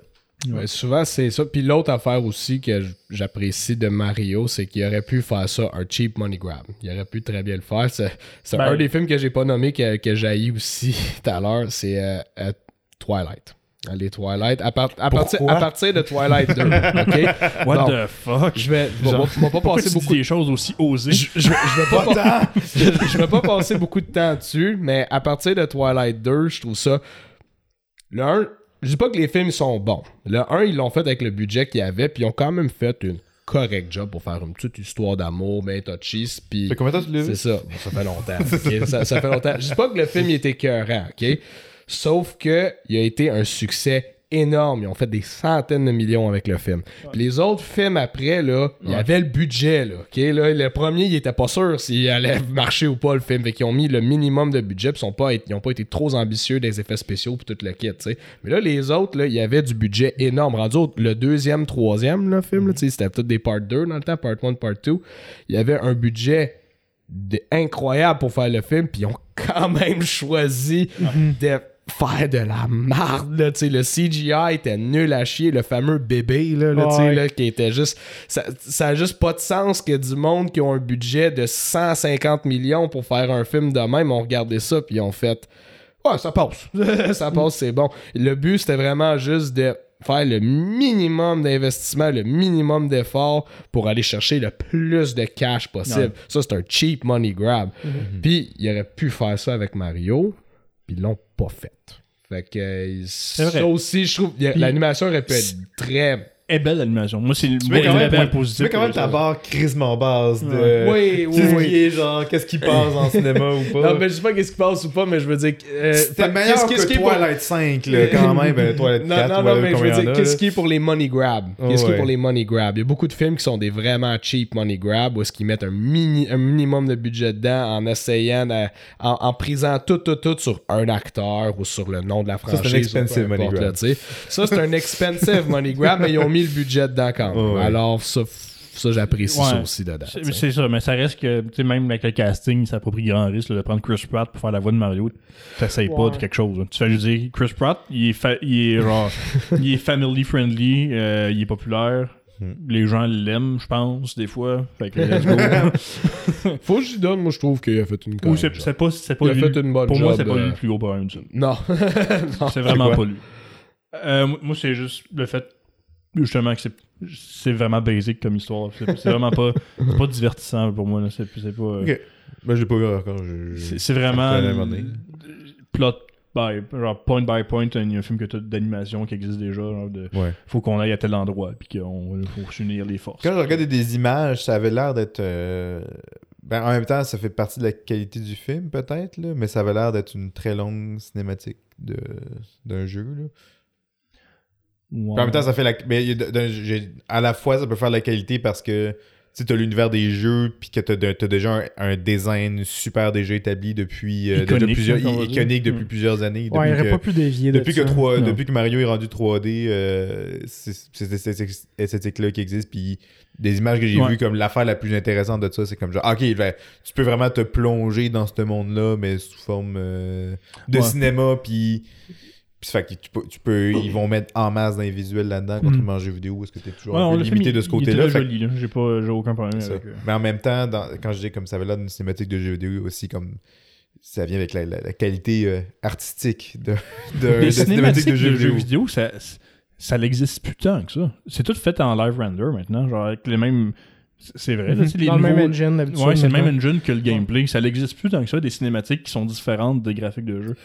Ouais, souvent, c'est ça. Puis l'autre affaire aussi que j'apprécie de Mario, c'est qu'il aurait pu faire ça, un cheap money grab. Il aurait pu très bien le faire. C'est Ben- un des films que j'ai pas nommé, que, que j'ai aussi tout à l'heure, c'est euh, euh, Twilight. Ah, Les Twilight. À, à partir, à partir de Twilight 2. OK? What the fuck? Je vais, je vais, Genre, je vais pas passer beaucoup des choses aussi osées? je, vais pas, je, je vais pas passer beaucoup de temps dessus, mais à partir de Twilight 2, je trouve ça. Le 1, je dis pas que les films sont bons. Le 1, ils l'ont fait avec le budget qu'il y avait, puis ils ont quand même fait une correct job pour faire une petite histoire d'amour, ben touchy, puis. Ça fait combien de temps tu l'as C'est ça. Bon, ça fait longtemps. ça, ça fait longtemps. Je dis pas que le film il était écœurant, OK? Sauf que il a été un succès énorme. Ils ont fait des centaines de millions avec le film. Puis les autres films après, là, il y avait le budget, là. OK? Là, le premier, il était pas sûr s'il allait marcher ou pas, le film. Fait qu'ils ont mis le minimum de budget, puis ils sont pas, ils ont pas été trop ambitieux des effets spéciaux pour tout le kit. Mais là, les autres, là, il y avait du budget énorme. Rendu le deuxième, troisième, là, film, sais, c'était peut-être des part 2 dans le temps, part 1, part 2. Il y avait un budget de- incroyable pour faire le film, puis ils ont quand même choisi de faire de la marde, là, tu sais, le CGI était nul à chier, le fameux bébé, là, là, tu sais, Ouais. là, qui était juste, ça, ça a juste pas de sens que du monde qui ont un budget de 150 millions pour faire un film de même, ont regardé ça, puis ils ont fait, ouais, ça passe, ça passe, c'est bon. Le but, c'était vraiment juste de faire le minimum d'investissement, le minimum d'effort pour aller chercher le plus de cash possible. Ouais. Ça, c'est un cheap money grab. Puis, il aurait pu faire ça avec Mario, puis ils l'ont pas fait. Fait que ça aussi, je trouve, l'animation aurait pu être très... est belle l'animation. Moi, c'est le Tu mets quand même, point tu positif. mets quand même ta barre crisement basse de. Oui, oui, Tu oui. qui est genre, qu'est-ce qui passe en cinéma ou pas. Non, mais je sais pas qu'est-ce qui passe ou pas, mais je veux dire... euh, C'était meilleur qu'est-ce- que qu'est-ce qui est pour- Twilight 5, là, quand même. Ben, Twilight 4, Non, non, non, mais je veux dire, qu'est-ce qui est pour les money grabs? Oh, Qu'est-ce qui est pour les money grabs? Il y a beaucoup de films qui sont des vraiment cheap money grabs où est-ce qu'ils mettent un, mini, un minimum de budget dedans en essayant, de- en, en prisant tout, tout, tout sur un acteur ou sur le nom de la c'est un franchise. ou peu expensive money grab. là, tu. Ça, c'est un expensive money grab, mais ils ont mis le budget dedans quand même. Oh, ouais. Alors, ça, ça j'apprécie Ouais. ça aussi dedans. C'est ça, mais ça reste que, tu sais, même avec le casting, ça pris grand risque là, de prendre Chris Pratt pour faire la voix de Mario. T'essayes pas Ouais. de quelque chose. là. Tu fais juste dire, Chris Pratt, il est, fa- il est genre, il est family friendly, euh, il est populaire. Hmm. Les gens l'aiment, je pense, des fois. Fait que let's go. Faut que j'y donne, moi, je trouve qu'il a fait une Ou correcte c'est job. c'est pas, c'est pas Il a lui. fait une bonne Pour moi, job, c'est pas lui le plus gros problème ça. Non. Non. C'est vraiment quoi? pas lui. Euh, moi- moi, c'est juste le fait, justement, que c'est c'est vraiment basic comme histoire. C'est vraiment pas, c'est pas divertissant pour moi. C'est pas. euh, Ok. Ben, je l'ai pas vu encore. C'est vraiment plot by genre point by point il y a un film que d'animation qui existe déjà genre de Ouais. faut qu'on aille à tel endroit puis qu'on faut s'unir les forces Quand je regardais des images, ça avait l'air d'être. euh, Ben, en même temps, ça fait partie de la qualité du film, peut-être, mais ça avait l'air d'être une très longue cinématique de... d'un jeu. Là. Puis En même temps, ça fait la. Mais de- de- à la fois, ça peut faire la qualité parce que tu as l'univers des jeux, puis que tu as, déjà un, un design super déjà établi depuis. euh, déjà plusieurs, dire. iconique depuis plusieurs années. Ouais, il depuis que- pas pu dévier de depuis que, ça. 3, Non. depuis que Mario est rendu 3D, euh, c'est cette esthétique- esthétique-là qui existe. Puis des images que j'ai Ouais. vues comme l'affaire la plus intéressante de ça, c'est comme genre, ok, ben, tu peux vraiment te plonger dans ce monde-là, mais sous forme euh, de cinéma. Puis, puis fait que tu peux, tu peux, ils vont mettre en masse dans les visuels là-dedans, contrairement aux jeux vidéo est-ce que tu es toujours Ouais, un peu limité de ce côté-là. que- joli là. J'ai pas j'ai aucun problème avec euh, Mais en même temps, dans- quand je dis comme ça avait l'air d'une cinématique de jeu vidéo aussi, comme ça vient avec la, la- la qualité euh, artistique de, de, de cinématique cinématiques de jeux vidéo. vidéo ça ça n'existe plus tant que ça. C'est tout fait en live render maintenant genre avec les mêmes c'est vrai là, sais, les Dans le même engine d'habitude. Ouais, c'est le même engine que le gameplay. Ça n'existe plus tant que ça, des cinématiques qui sont différentes des graphiques de jeu.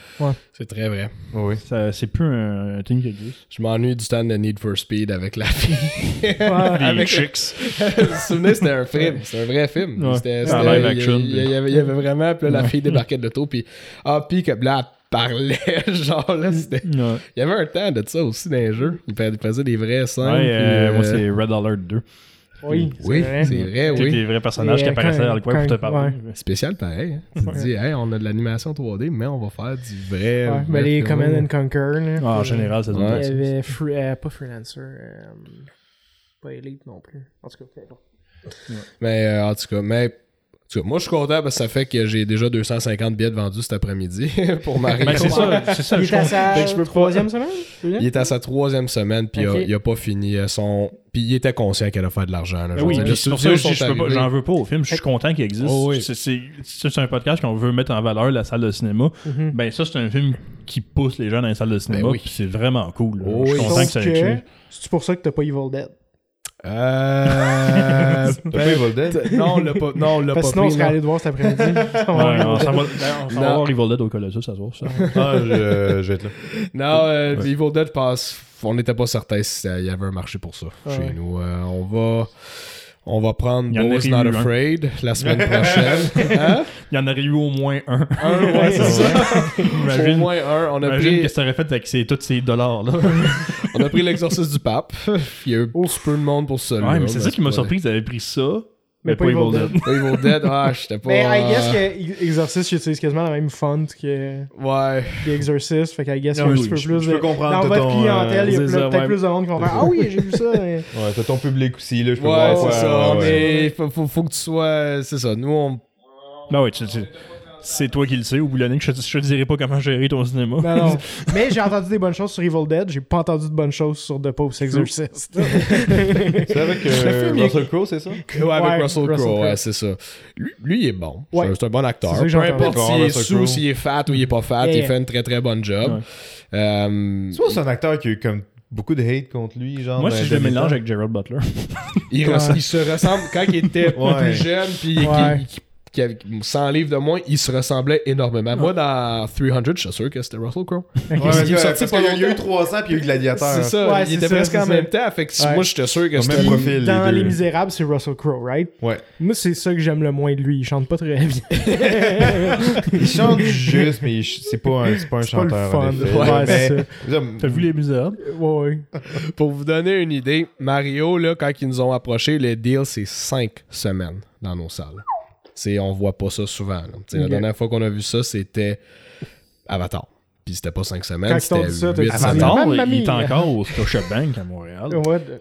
C'est très vrai. Oui. Ça, c'est plus un, un thing qui existe. Je m'ennuie du temps de Need for Speed avec la fille. Avec chicks. Vous vous souvenez, c'était un film. C'était un vrai film. Ouais. C'était, live il y- action, Il y, avait, il y avait vraiment. Puis là, la Ouais. fille débarquait de l'auto. Puis, ah, puis comme là, parlait. genre, là, c'était. Ouais, Il y avait un temps de ça aussi dans les jeux. Il fa- il faisait des vrais sons. Ouais, puis, euh, moi euh, c'est Red Alert 2. Oui, Oui, c'est vrai. c'est vrai, Tous oui. les vrais personnages Et, qui apparaissaient quand- dans le coin pour te parler. Spécial pareil. hein. Tu te Ouais. dis, hey, on a de l'animation 3D, mais on va faire du vrai. Ouais, vrai mais les. Command and Conquer, là. Ah, en général, ça Ouais. doit Il y être avait free, euh, pas Freelancer, euh, pas Elite non plus. En tout cas, peu importe. Mais euh, en tout cas, mais. En tout cas, moi, je suis content parce que ça fait que j'ai déjà 250 billets vendus cet après-midi pour Mario. Ben, c'est ça, c'est ça. Il est à sa je peux troisième semaine? Il est à sa troisième semaine, puis il a- Ok. il, a, pas fini son. Puis il était conscient qu'elle a fait de l'argent. là. Ben oui, c'est pour ça que je, j'en veux pas au film. Je suis content qu'il existe. Oh oui. C'est- C'est c'est un podcast qu'on veut mettre en valeur la salle de cinéma. Mhm. Ben ça, c'est un film qui pousse les gens dans les salles de cinéma. Ben oui. puis c'est vraiment cool. Oh je suis content que ça tué. c'est pour ça que t'as pas Evil Dead? Euh. T'as pas Evil Dead? non, on l'a pas, non, on l'a pas Parce que sinon, on serait non. allé le voir cet après-midi. Ouais, on s'en va, d'ailleurs, on s'en va Non. voir Evil Dead au Colossus, ça se voit, ça. Ah, je, je vais être là. Non, euh, Ouais. Evil Dead, je pense, on n'était pas certain s'il y avait un marché pour ça Ouais. chez nous. Euh, on va. On va prendre Bo's aurait Not un. Afraid la semaine prochaine. hein? Il y en aurait eu au moins un. Un, ouais, c'est ça. Au moins un. On a imagine pris, qu'est-ce que t'aurais fait avec ces, tous ces dollars-là. on a pris l'exorcisme du pape. Il y a eu un petit peu de monde pour ça. ouais, mais c'est ça qui m'a surpris qu'ils avaient pris ça, mais, Mais pas pas Evil Dead. Dead. Evil Dead, ah, j'étais pas. Mais I guess euh, que Exorcist utilise quasiment la même font que Ouais. The Exorcist. Fait que I guess Ah qu'il y a un oui, petit peu plus je peux comprendre, Dans votre clientèle, il y a euh, peut-être plus de monde qui vont faire Ah oui, j'ai vu ça. mais- Ouais, t'as ton public aussi, là, je peux Ouais, voir. c'est ça. ouais, ouais. mais faut, que tu sois. C'est ça. Nous, on. Ben ouais, tu- tu- c'est toi qui le sais, au bout de l'année, que je, te- je te dirai pas comment gérer ton cinéma. Non, non. Mais j'ai entendu des bonnes choses sur Evil Dead. J'ai pas entendu de bonnes choses sur The Post Exorcist. C'est avec euh, Russell Crowe, c'est ça? Ouais, avec Ouais, Russell Russell Crowe, ouais, c'est ça. Lui, lui, il est bon. C'est Ouais. un- C'est un bon acteur. C'est ça que Peu importe s'il est Russell sous, Crowe. s'il est fat ou il est pas fat, Yeah. il fait un très très bon job. Ouais. Euh, Tu vois, c'est un acteur qui a eu comme beaucoup de hate contre lui, genre. Moi, si je le mélange avec Gerald Butler. il, res- il se ressemble quand il était Ouais. plus jeune, puis Ouais. Qu'il avait 100 livres de moins, il se ressemblait énormément. Moi, dans 300, je suis sûr que c'était Russell Crowe. Ouais, parce Il est sorti pas y a- il y a eu longtemps. 300 puis il y a eu Gladiateur. C'est ça, Ouais, il c'est était ça, presque en ça. même temps. Fait que Ouais. moi, j'étais sûr que Au c'était profil. les Dans deux. Les Misérables, c'est Russell Crowe, right? Ouais. Moi, c'est ça que j'aime le moins de lui. Il chante pas très bien. Il chante juste, mais c'est pas un, c'est pas un C'est pas le chanteur. fun. Ouais, Mais- c'est ça. T'as vu les misérables? Ouais, ouais. Pour vous donner une idée, Mario, là, quand ils nous ont approché, le deal, c'est 5 semaines dans nos salles. C'est, on voit pas ça souvent. là. Tu sais, La dernière fois qu'on a vu ça, c'était Avatar. Puis c'était pas 5 semaines, c'était dit ça, t'as 8 dit, semaines. Avatar? Il est mia. encore au Scotiabank à Montréal.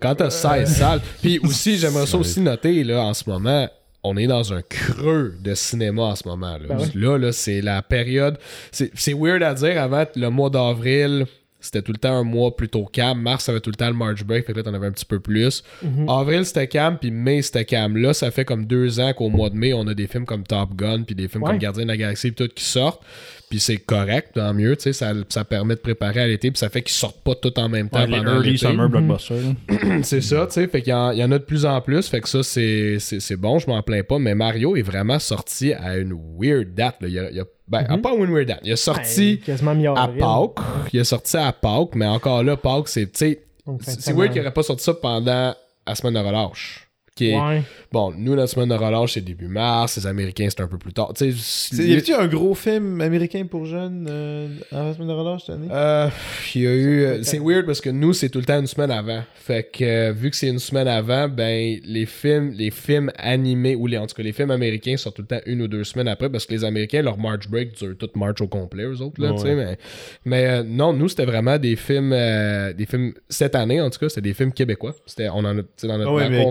Quand t'as 16 salles. Puis aussi, j'aimerais ça aussi noter, là, en ce moment, on est dans un creux de cinéma en ce moment. Là, Ben ouais? là, là, c'est la période. C'est c'est weird à dire. Avant, le mois d'avril, c'était tout le temps un mois plutôt calme. Mars, ça avait tout le temps le March Break, fait que là, t'en avais un petit peu plus. Mhm. Avril, c'était calme, puis mai, c'était calme. Là, ça fait comme deux ans qu'au mois de mai, on a des films comme Top Gun, puis des films Ouais. comme Gardien de la Galaxie, puis tout qui sortent. Puis c'est correct, tant mieux, tu sais, ça, ça permet de préparer à l'été, puis ça fait qu'ils sortent pas tout en même temps Ouais, les pendant early l'été. summer blockbusters. là. C'est ça, tu sais. Fait qu'il y, en- il y en a de plus en plus. Fait que ça, c'est, c'est, c'est bon, je m'en plains pas. Mais Mario est vraiment sorti à une weird date. Là. Il, a, il a- ben, pas une weird date. Il a sorti Ben, mi à Pâques. Il a sorti à Pâques, mais encore là, Pâques, c'est, c'est weird qu'il n'aurait pas sorti ça pendant la semaine de relâche. Qui est- Ouais. Bon, nous, la semaine de relâche, c'est début mars. Les Américains, c'est un peu plus tard. Tu sais, Y a-t-il un gros film américain pour jeunes euh, en la semaine de relâche cette année? Euh, il y a eu. euh, C'est weird parce que nous, c'est tout le temps une semaine avant. Fait que euh, vu que c'est une semaine avant, ben les films, les films animés ou les, en tout cas les films américains sortent tout le temps une ou deux semaines après parce que les Américains leur March break dure toute March au complet eux autres là. Ouais. tu sais, Mais, mais euh, non, nous c'était vraiment des films, des films cette année en tout cas, c'était des films québécois. C'était on en a, dans notre Ah ouais, mais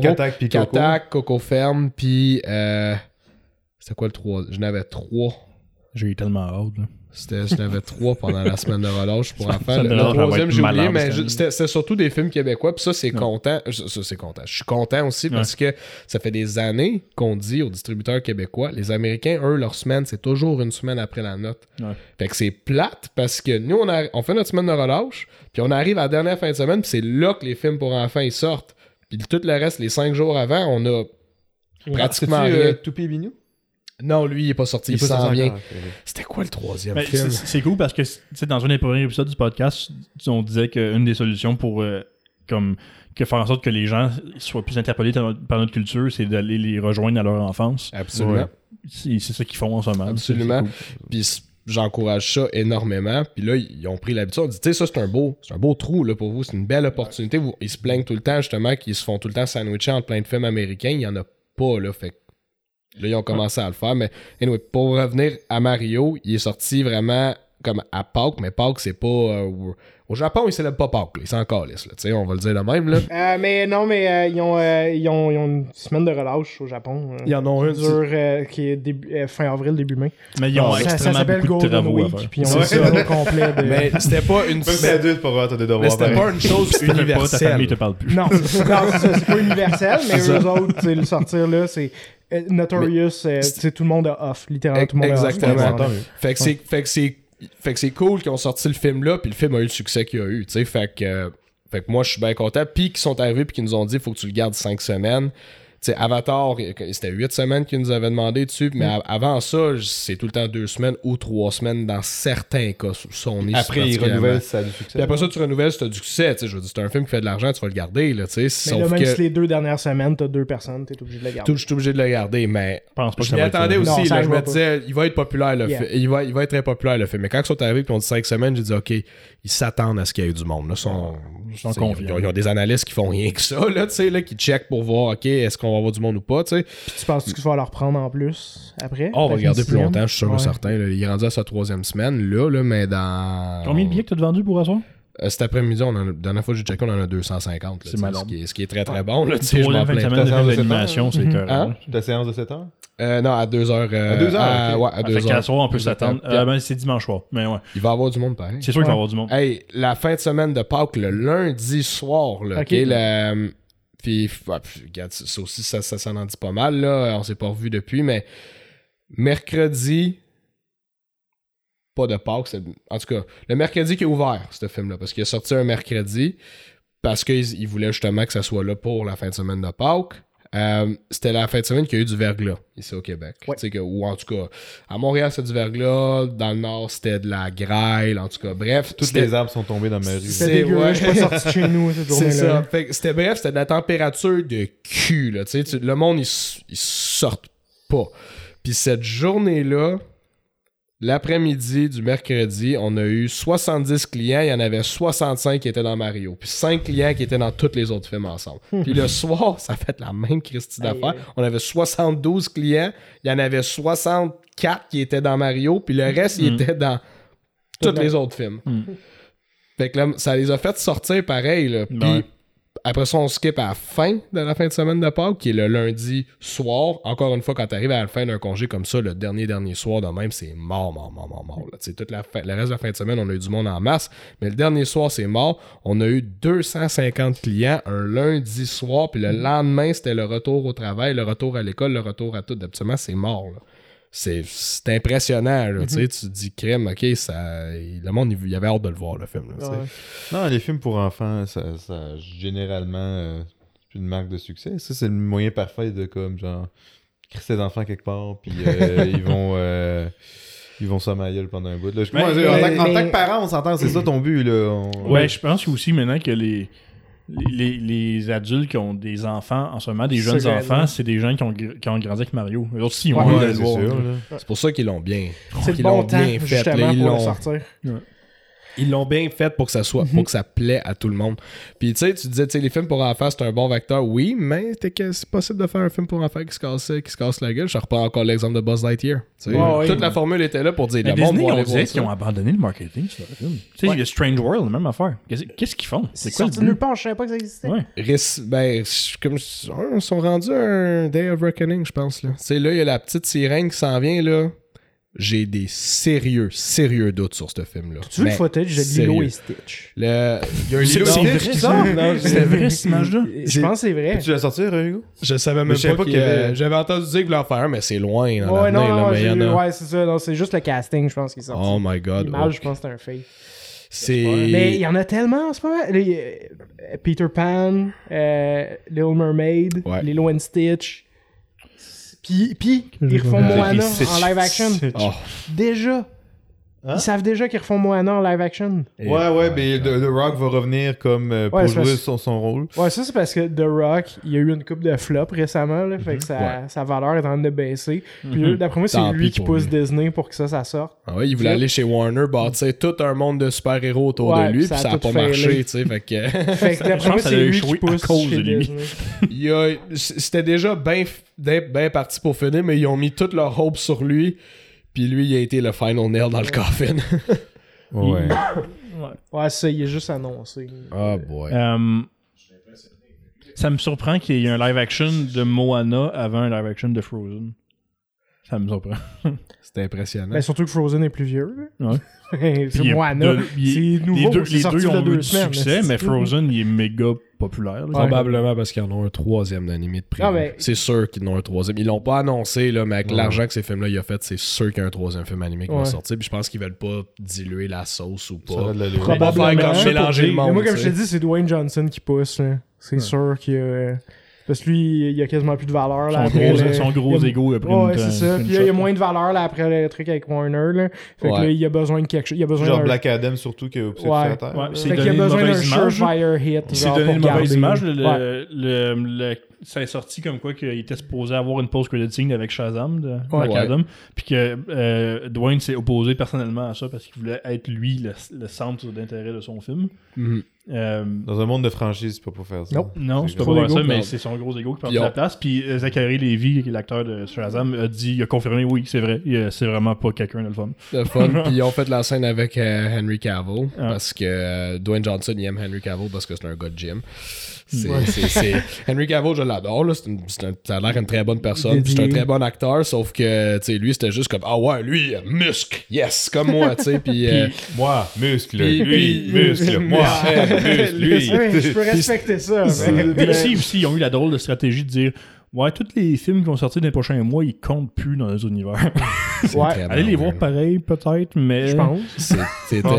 Coco. Ferme, puis euh, c'était quoi le trois? J'en avais trois. J'ai eu tellement hâte. là. C'était, j'en avais trois pendant la semaine de relâche pour enfants. Le, troisième, j'ai oublié, mais c'était, surtout des films québécois. Puis ça, c'est content. Ça, c'est content. Je suis content aussi parce que ça fait des années qu'on dit aux distributeurs québécois, les Américains, eux, leur semaine, c'est toujours une semaine après la note. Ouais. Fait que c'est plate parce que nous, on, a- on fait notre semaine de relâche, puis on arrive à la dernière fin de semaine, puis c'est là que les films pour enfants, ils sortent. Puis tout le reste, les cinq jours avant, on a pratiquement rien. euh, Toupie Bignou? Non, lui, il est pas sorti, il, est pas s'en sorti vient. C'était quoi le troisième film? c'est cool parce que tu sais, dans un des premiers épisodes du podcast, on disait qu'une des solutions pour euh, comme que faire en sorte que les gens soient plus interpellés par notre culture, c'est d'aller les rejoindre à leur enfance. Absolument. Ouais. C'est ça qu'ils font en ce moment. Absolument. Puis j'encourage ça énormément. Puis là, ils ont pris l'habitude. On dit, tu sais, ça, c'est un beau, c'est un beau trou là, pour vous. C'est une belle opportunité. Ils se plaignent tout le temps, justement, qu'ils se font tout le temps sandwicher entre plein de films américains. Il y en a pas, là. Fait là, ils ont commencé à le faire. Mais, pour revenir à Mario, il est sorti vraiment comme à Pâques, mais Pâques, c'est pas. euh, au- Japon, ils célèbrent pas Pâques, là. Ils s'en calissent, là. Tu sais, on va le dire de même, là. Euh, mais non, mais euh, ils, ont, euh, ils, ont, ils ont une semaine de relâche au Japon. euh, Ils en ont une. qui dure, euh, qui est début- euh, fin avril, début mai. Mais ils ont ça, ça extrêmement s'appelle beaucoup de Golden Week, puis ils ont Ouais. ça au complet. De... Mais c'était pas une t'es Mais devoirs. c'était pareil. pas une chose t'as pas, ta universelle. famille te parle plus. Non, c'est ça, pas universel, mais eux ça. autres, tu sais, le sortir là, c'est Notorious, tout le monde a off, littéralement tout le monde a off. Exactement. Fait que c'est. Fait que c'est. cool qu'ils ont sorti le film là, puis le film a eu le succès qu'il a eu, tu sais. Fait que, fait que moi, je suis bien content. Puis qu'ils sont arrivés, puis qu'ils nous ont dit, faut que tu le gardes 5 semaines. Tu sais, Avatar, c'était 8 semaines qu'ils nous avaient demandé dessus, mais a- avant ça, c'est tout le temps 2 semaines ou 3 semaines dans certains cas. Ça, on est Après, il particulièrement- renouvelle, ça a du succès. Puis après ça, tu renouvelles, si t'as du succès, tu je veux dire, c'est un film qui fait de l'argent, tu vas le garder, là, tu. Mais Sauf là, même que si les deux dernières semaines, t'as deux personnes, t'es obligé de le garder. tout- je suis obligé de le garder, mais Je pense pas que je ça m'y va être attendais ça. aussi, Non, ça là, je me pas. disais, il va être populaire, le Yeah. fi- il, va, il va être très populaire, le film. Mais quand ils sont arrivés et ont dit 5 semaines, j'ai dit, OK, ils s'attendent à ce qu'il y ait du monde. Là, sont, Ils tu ils ont-. Ils ont, ils des analystes qui font rien que ça, là, tu sais, là, qui checkent pour voir, OK, est-ce qu'on va avoir du monde ou pas, tu sais. Puis tu penses que tu vas leur prendre en plus après? Oh, on va regarder plus longtemps, je suis sûr et Ouais. certain. là. Il est rendu à sa troisième semaine, là, là mais dans. Combien de billets que t'as vendu pour asseoir? Euh, cet après-midi, on en a, la dernière fois que j'ai checké, on en a 250. là, tu ce, qui est, ce qui est très très bon. Là, tu sais, je Troisième m'en fin de plains semaine de Ta séance de d'animation, c'est. Hein? Ta séance de 7 heures? Euh, non, à 2 heures. euh, À deux heures, à- ok. Ouais, à Ah, 2 fait qu'à soir, on peut s'attendre. Euh, ben, c'est dimanche soir. Mais ouais. Il va y avoir du monde pareil. C'est sûr qu'il va y avoir du monde. Hey, la fin de semaine de Pâques, le lundi soir, là, Ok. ok, le- Puis, puis, regarde, ça aussi, ça, ça, en dit pas mal, là. On s'est pas revu depuis, mais mercredi, pas de Pâques, en tout cas, le mercredi qui est ouvert, ce film-là, parce qu'il est sorti un mercredi, parce qu'ils ils voulaient justement que ça soit là pour la fin de semaine de Pâques. Euh, c'était la fin de semaine qu'il y a eu du verglas ici au Québec. Ouais. Tu sais que, ou en tout cas, à Montréal, c'était du verglas. Dans le nord, c'était de la grêle. En tout cas, bref. Toutes les arbres sont tombés dans ma rue. C'est- C'était dégueu, ouais. je suis pas sorti de chez nous cette C'est ça. journée-là. Fait que c'était bref, c'était de la température de cul. Là, tu sais, tu- le monde, ils, s- ils sortent pas. Puis cette journée-là, l'après-midi du mercredi, on a eu 70 clients. Il y en avait 65 qui étaient dans Mario. Puis 5 clients qui étaient dans tous les autres films ensemble. Puis le soir, ça fait la même Christie d'affaires. On avait 72 clients. Il y en avait 64 qui étaient dans Mario. Puis le reste, ils Mm. étaient dans tous les autres films. Mm. Fait que là, ça les a fait sortir pareil. Là. Puis Ouais. Après ça, on skip à la fin de la fin de semaine de Pâques, qui est le lundi soir. Encore une fois, quand t'arrives à la fin d'un congé comme ça, le dernier dernier soir de même, c'est mort, mort, mort, mort, mort. là. Tu toute la fin- le reste de la fin de semaine, on a eu du monde en masse. Mais le dernier soir, c'est mort. On a eu 250 clients un lundi soir. Puis le lendemain, c'était le retour au travail, le retour à l'école, le retour à tout. Habituellement, c'est mort. C'est c'est impressionnant. là, tu sais, Tu te dis, crème, ok, ça, le monde, il, il avait hâte de le voir, le film. là. Ouais. Non, les films pour enfants, ça, ça généralement, euh, c'est une marque de succès. Ça, c'est le moyen parfait de, comme, genre, créer ses enfants quelque part, puis euh, ils vont... euh, ils vont pendant un bout. Là, je- Mais- moi, en, tant, que- en mais- tant que parent, on s'entend, c'est ça ton but. Là. On- Ouais, je pense aussi maintenant que les, les, les adultes qui ont des enfants en ce moment, des jeunes enfants, c'est des gens qui ont, qui ont grandi avec Mario. Eux aussi, ils ont Ouais, Ouais, c'est pour ça qu'ils l'ont bien. C'est le qu'ils bon l'ont temps, bien fait, justement, là, ils pour le l'ont- sortir. Ils l'ont bien fait pour que ça soit, pour que ça plaît à tout le monde. Puis tu sais, tu disais, tu sais, les films pour enfants, c'est un bon vecteur, oui, mais c'est possible de faire un film pour enfants qui se casse, qui se casse la gueule. Je reprends encore l'exemple de Buzz Lightyear. Toute la formule était là pour dire, le monde Disney, on qu'ils ont abandonné le marketing sur le film. Tu sais, il y a Strange World, la même affaire. Qu'est-ce qu'est-ce qu'ils font? C'est quoi le sorti nulle part, je savais pas que ça existait. Ouais. Ris- ben, je- comme je- ils sont rendus à un Day of Reckoning, je pense. Là. Tu sais, là, il y a la petite sirène qui s'en vient, là. J'ai des sérieux, sérieux doutes sur ce film-là. Tu veux le footage de Lilo et Stitch? Le... Il y a un C'est Lilo c'est et vrai, Stitch ça? sort? C'est vrai, cette image-là? Je pense que c'est vrai. Peux-tu la sortir, euh, Hugo? Je savais Mais même pas, pas qu'il qu'il y avait- J'avais entendu dire qu'il voulait en faire un, mais c'est loin. Dans Ouais, non, là, non, ouais, c'est ça. Non, c'est juste le casting, je pense, qui est sorti. Oh my god. L'image, oh. je pense que c'est un fake. C'est. Mais il y en a tellement en ce moment. Peter Pan, euh, Little Mermaid, Ouais. Lilo and Stitch. Puis, puis ils refont Moana en live action. Oh. Déjà. Hein? Ils savent déjà qu'ils refont Moana en live action. Et- Ouais, ouais, mais The, The Rock va revenir comme euh, pour Ouais, jouer parce- son, son rôle. Ouais, ça, c'est parce que The Rock, il y a eu une coupe de flop récemment, là, fait que sa, Ouais. sa valeur est en train de baisser. Puis Mhm. là, d'après moi, c'est lui qui pousse lui. Disney pour que ça, ça sorte. Ah ouais, il voulait aller chez Warner, bâtir tout un monde de super-héros autour Ouais, de lui, puis ça a pas failé. marché, tu sais. Fait que. Fait que d'après pense moi, que ça c'est a lui échoué qui à pousse cause chez de lui. Disney. C'était déjà bien bien parti pour finir, mais ils ont mis toute leur hope sur lui. Puis lui, il a été le final nail dans le coffin. Ouais. Ouais, ça, il est juste annoncé. Oh boy. Euh, ça me surprend qu'il y ait un live action de Moana avant un live action de Frozen. Ça me surprend. C'était impressionnant. Ben, surtout que Frozen est plus vieux. Ouais. c'est Moana. C'est nouveau. les deux, c'est les sorti deux ont deux eu du succès, mais c'est- Frozen, il est méga populaire. là. Probablement parce qu'ils en ont un troisième d'animé de. Ah, mais- C'est sûr qu'ils en ont un troisième. Ils l'ont pas annoncé, là, mais avec Ouais. l'argent que ces films-là il a fait, c'est sûr qu'il y a un troisième film animé qui va sortir. Puis je pense qu'ils veulent pas diluer la sauce ou Ça pas. de. Probablement. Comme mélanger le Mais monde. moi, comme je te dis, c'est Dwayne Johnson qui pousse. là. C'est sûr qu'il y a. Parce que lui, il a quasiment plus de valeur. Là, Son après gros, le- son gros il a- ego a pris Ouais, une c'est ça. une Puis là, il y a moins de valeur là, après le truc avec Warner. Là. Fait que Ouais. là, il a besoin de quelque chose. Il a besoin Genre d'un. Black Adam, surtout, qui a poussé Ouais. à terre. Ouais, là. c'est Fait qu'il a besoin d'un surefire hit. Il s'est genre, donné une mauvaise garder. image. Le, Ouais. le- le- ça est sorti comme quoi qu'il était supposé avoir une post-credit scene avec Shazam de Black Ouais. Adam. Puis que euh, Dwayne s'est opposé personnellement à ça parce qu'il voulait être lui le, le centre d'intérêt de son film. Mhm. Euh, Dans un monde de franchise, c'est pas pour faire ça. Nope. non, C'est c'est pas ego, ça, mais c'est son gros ego qui prend la place. Puis euh, Zachary Levy, qui est l'acteur de Shazam, a dit, il a confirmé, oui, c'est vrai, c'est vraiment pas quelqu'un de le fun. Le fun. Puis ils ont fait la scène avec euh, Henry Cavill Ah. parce que euh, Dwayne Johnson il aime Henry Cavill parce que c'est un gars de gym. C'est, Ouais. c'est- c'est- Henry Cavill, je l'adore. Là. C'est une- c'est un- ça a l'air une très bonne personne. puis C'est un très bon acteur. Sauf que tu sais, lui, c'était juste comme Ah ouais, lui, muscle. Yes, comme moi. tu sais. Puis, euh, Moi, muscle. Lui, muscle. Moi, muscle. Lui. Je peux respecter ça. mais- Puis mais- ici aussi, ils ont eu la drôle de stratégie de dire Ouais, tous les films qui vont sortir dans les prochains mois, ils comptent plus dans les univers. Ouais. Allez les voir pareil, peut-être, mais. Je pense. C'est- sais pas,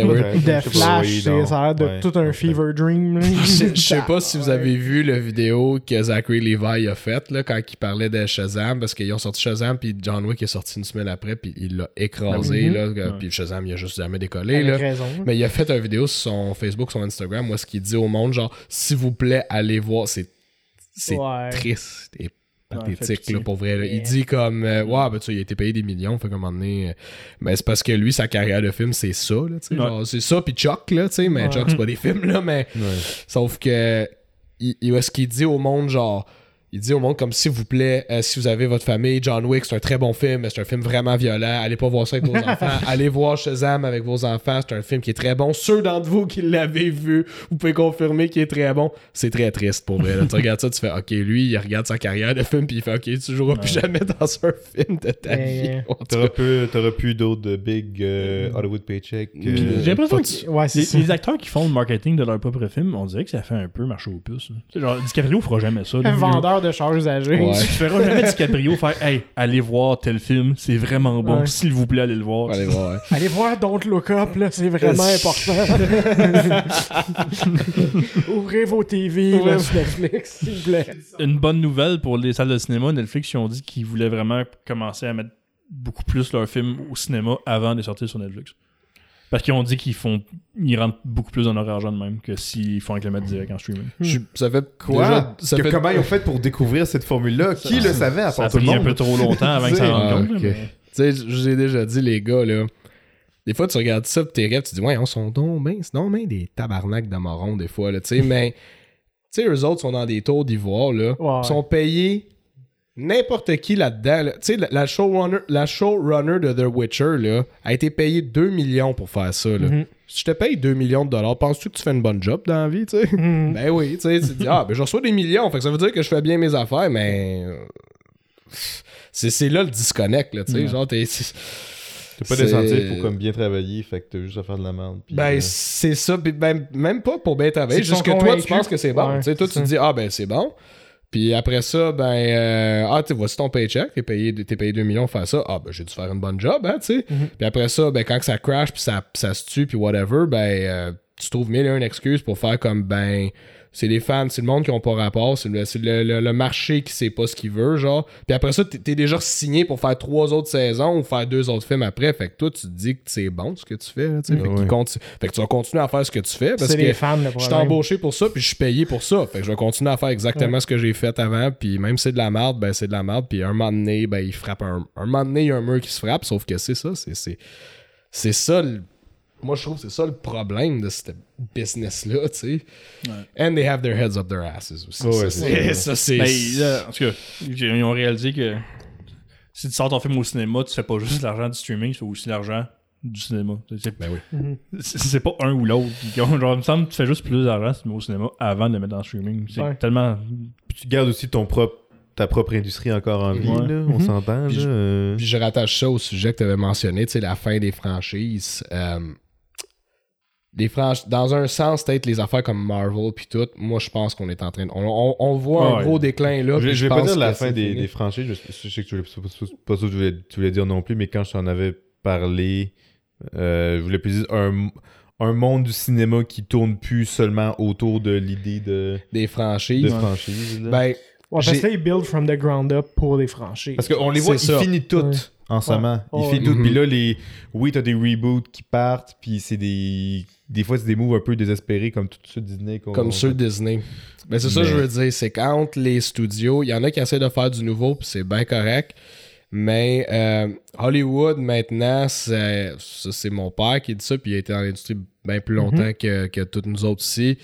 Flash, c'est- ça a l'air de Ouais, tout un fever dream. Je je sais pas si vous avez vu la vidéo que Zachary Levi a faite là, quand il parlait de Shazam parce qu'ils ont sorti Shazam puis John Wick est sorti une semaine après puis il l'a écrasé Mhm. là, Ouais. puis Shazam il a juste jamais décollé Avec là. raison. Mais il a fait une vidéo sur son Facebook, son Instagram où est-ce qu'il dit au monde genre s'il vous plaît allez voir c'est c'est Ouais. triste et pathétique là, pour vrai. là. Il dit comme euh, ouais ben tu sais, il a été payé des millions fait qu'à un moment donné euh, mais c'est parce que lui sa carrière de film c'est ça là, tu sais, genre, c'est ça puis Chuck là tu sais mais Ouais. Chuck c'est pas des films là mais Ouais. Sauf que, il, il- ce qu'il dit au monde, genre, il dit au monde comme s'il vous plaît, euh, si vous avez votre famille, John Wick, c'est un très bon film, mais c'est un film vraiment violent. Allez pas voir ça avec vos enfants. Allez voir Shazam avec vos enfants, c'est un film qui est très bon. Ceux d'entre vous qui l'avez vu, vous pouvez confirmer qu'il est très bon. C'est très triste pour vrai. là. tu regardes ça, tu fais OK, lui, il regarde sa carrière de film, puis il fait OK, tu joueras plus jamais dans un film de ta vie. T'auras t'auras pu d'autres de big euh, Hollywood paycheck. Euh, J'ai l'impression que Ouais, c'est les, ça. les acteurs qui font le marketing de leur propre film, on dirait que ça fait un peu marcher aux puces. là. Tu sais, genre, DiCaprio fera jamais ça. Un vendeur de chars usagés. Ouais. Tu feras jamais DiCaprio faire Hey, allez voir tel film, c'est vraiment bon, Ouais. s'il vous plaît, allez le voir. allez voir. ouais. Allez voir Don't Look Up, là, c'est vraiment important. Ouvrez vos TV là, sur Netflix, s'il vous plaît. Une bonne nouvelle pour les salles de cinéma, Netflix, ils ont dit qu'ils voulaient vraiment commencer à mettre beaucoup plus leurs films au cinéma avant de sortir sur Netflix. Parce qu'ils ont dit qu'ils font ils rentrent beaucoup plus dans leur argent de même que s'ils font avec le mettre direct en streaming. Je- ça fait Quoi? déjà- ça Que- fait- Comment ils ont fait pour découvrir cette formule-là? Qui le savait à Ça a part tout le pris un monde? peu trop longtemps avant que ça Ah, rentre compte. Tu sais, je vous ai déjà dit, les gars, là. Des fois, tu regardes ça, pis tes rêves, tu dis, ouais, on sont donc ben, ben des tabarnaks de morons, des fois, là, tu sais, mais, tu sais, eux autres sont dans des tours d'ivoire, là. Ouais. Ils sont payés n'importe qui là-dedans, là. Tu sais, la, la showrunner, la showrunner de The Witcher, là, a été payée 2 millions pour faire ça, là. Mhm. Si je te paye 2 millions de dollars, penses-tu que tu fais une bonne job dans la vie, tu sais? Mhm. Ben oui, tu sais, tu te dis, ah, ben je reçois des millions, fait que ça veut dire que je fais bien mes affaires, mais. euh, C'est c'est là le disconnect, là, tu sais. Ouais. Genre, t'es. T'as pas d'incentive pour comme bien travailler, fait que t'as juste à faire de la merde. Ben, euh, c'est ça, ben, même pas pour bien travailler, C'est juste que toi, tu penses que c'est bon. Ouais, tu sais, toi, tu te dis, ah, ben, c'est bon. Puis après ça, ben, euh, ah, tu voici ton paycheck, t'es payé, t'es payé 2 millions pour faire ça. Ah, ben, j'ai dû faire une bonne job, hein, tu sais. Mhm. Puis après ça, ben, quand que ça crash, puis ça, ça se tue, puis whatever, ben, euh, tu trouves mille et une excuses pour faire comme, ben, c'est les fans, c'est le monde qui ont pas rapport, c'est le, le, le- le marché qui sait pas ce qu'il veut, genre. Puis après ça, t'es, t'es déjà signé pour faire trois autres saisons ou faire deux autres films après. Fait que toi, tu te dis que c'est bon ce que tu fais, là, tu sais. Fait, Ouais. qu'il conti- fait que tu vas continuer à faire ce que tu fais parce C'est que les fans, le je suis embauché pour ça, puis je suis payé pour ça. Fait que je vais continuer à faire exactement ce que j'ai fait avant, puis même si c'est de la merde, ben c'est de la merde, puis un moment donné, ben il frappe un... Un moment donné, il y a un mur qui se frappe, sauf que c'est ça, c'est... C'est, c'est ça, le- moi je trouve que c'est ça le problème de cette business-là, tu sais. And they have their heads up their asses aussi. Ça, c'est c'est... ça, c'est... Ben, là, en tout cas, ils ont réalisé que si tu sors ton film au cinéma, tu fais pas juste l'argent du streaming, tu fais aussi l'argent du cinéma. C'est- Ben oui. C'est c'est pas un ou l'autre. Genre, il me semble que tu fais juste plus d'argent si tu le mets au cinéma avant de le mettre dans le streaming. C'est Ouais. tellement. puis tu gardes aussi ton propre ta propre industrie encore en vie, Ouais. là, on Mhm. s'entend. Puis euh. Puis je rattache ça au sujet que tu avais mentionné, tu sais, la fin des franchises. Euh, les franch- Dans un sens, peut-être les affaires comme Marvel puis tout, moi je pense qu'on est en train de... On, on- on voit un Ouais. gros déclin là. Je, vais pas dire la fin des, des franchises, je, je sais que tu voulais, c'est pas, ça que tu voulais, tu voulais dire non plus, mais quand je t'en avais parlé, euh, je voulais plus dire un, un monde du cinéma qui tourne plus seulement autour de l'idée de, Des de franchises. là. Ben, Ouais, parce que là, ils build from the ground up pour des franchises. Parce qu'on les voit, ils finissent toutes Ouais. En ce moment. Ouais. finissent toutes. Mhm. Puis là, les... oui, t'as des reboots qui partent, puis c'est des... Des fois, c'est des moves un peu désespérés, comme tout ceux de Disney. comme ceux de Disney. Ben, c'est ça que je Mais- veux dire, c'est qu'entre les studios, il y en a qui essaient de faire du nouveau, puis c'est bien correct. Mais euh, Hollywood, maintenant, c'est mon père qui dit ça, puis il a été dans l'industrie bien plus longtemps que, que toutes nous autres ici.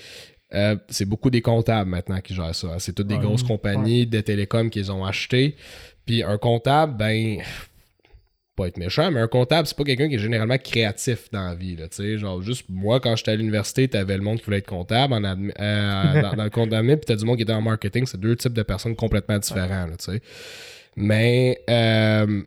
Euh, c'est beaucoup des comptables maintenant qui gèrent ça. C'est toutes des Ouais. grosses compagnies de télécom qu'ils ont achetées. Puis un comptable, ben, pas être méchant, mais un comptable, c'est pas quelqu'un qui est généralement créatif dans la vie. Là, genre, juste moi, quand j'étais à l'université, t'avais le monde qui voulait être comptable en admi- euh, dans, dans le compte d'admin, puis t'as du monde qui était en marketing. C'est deux types de personnes complètement différents. Là. Mais, euh,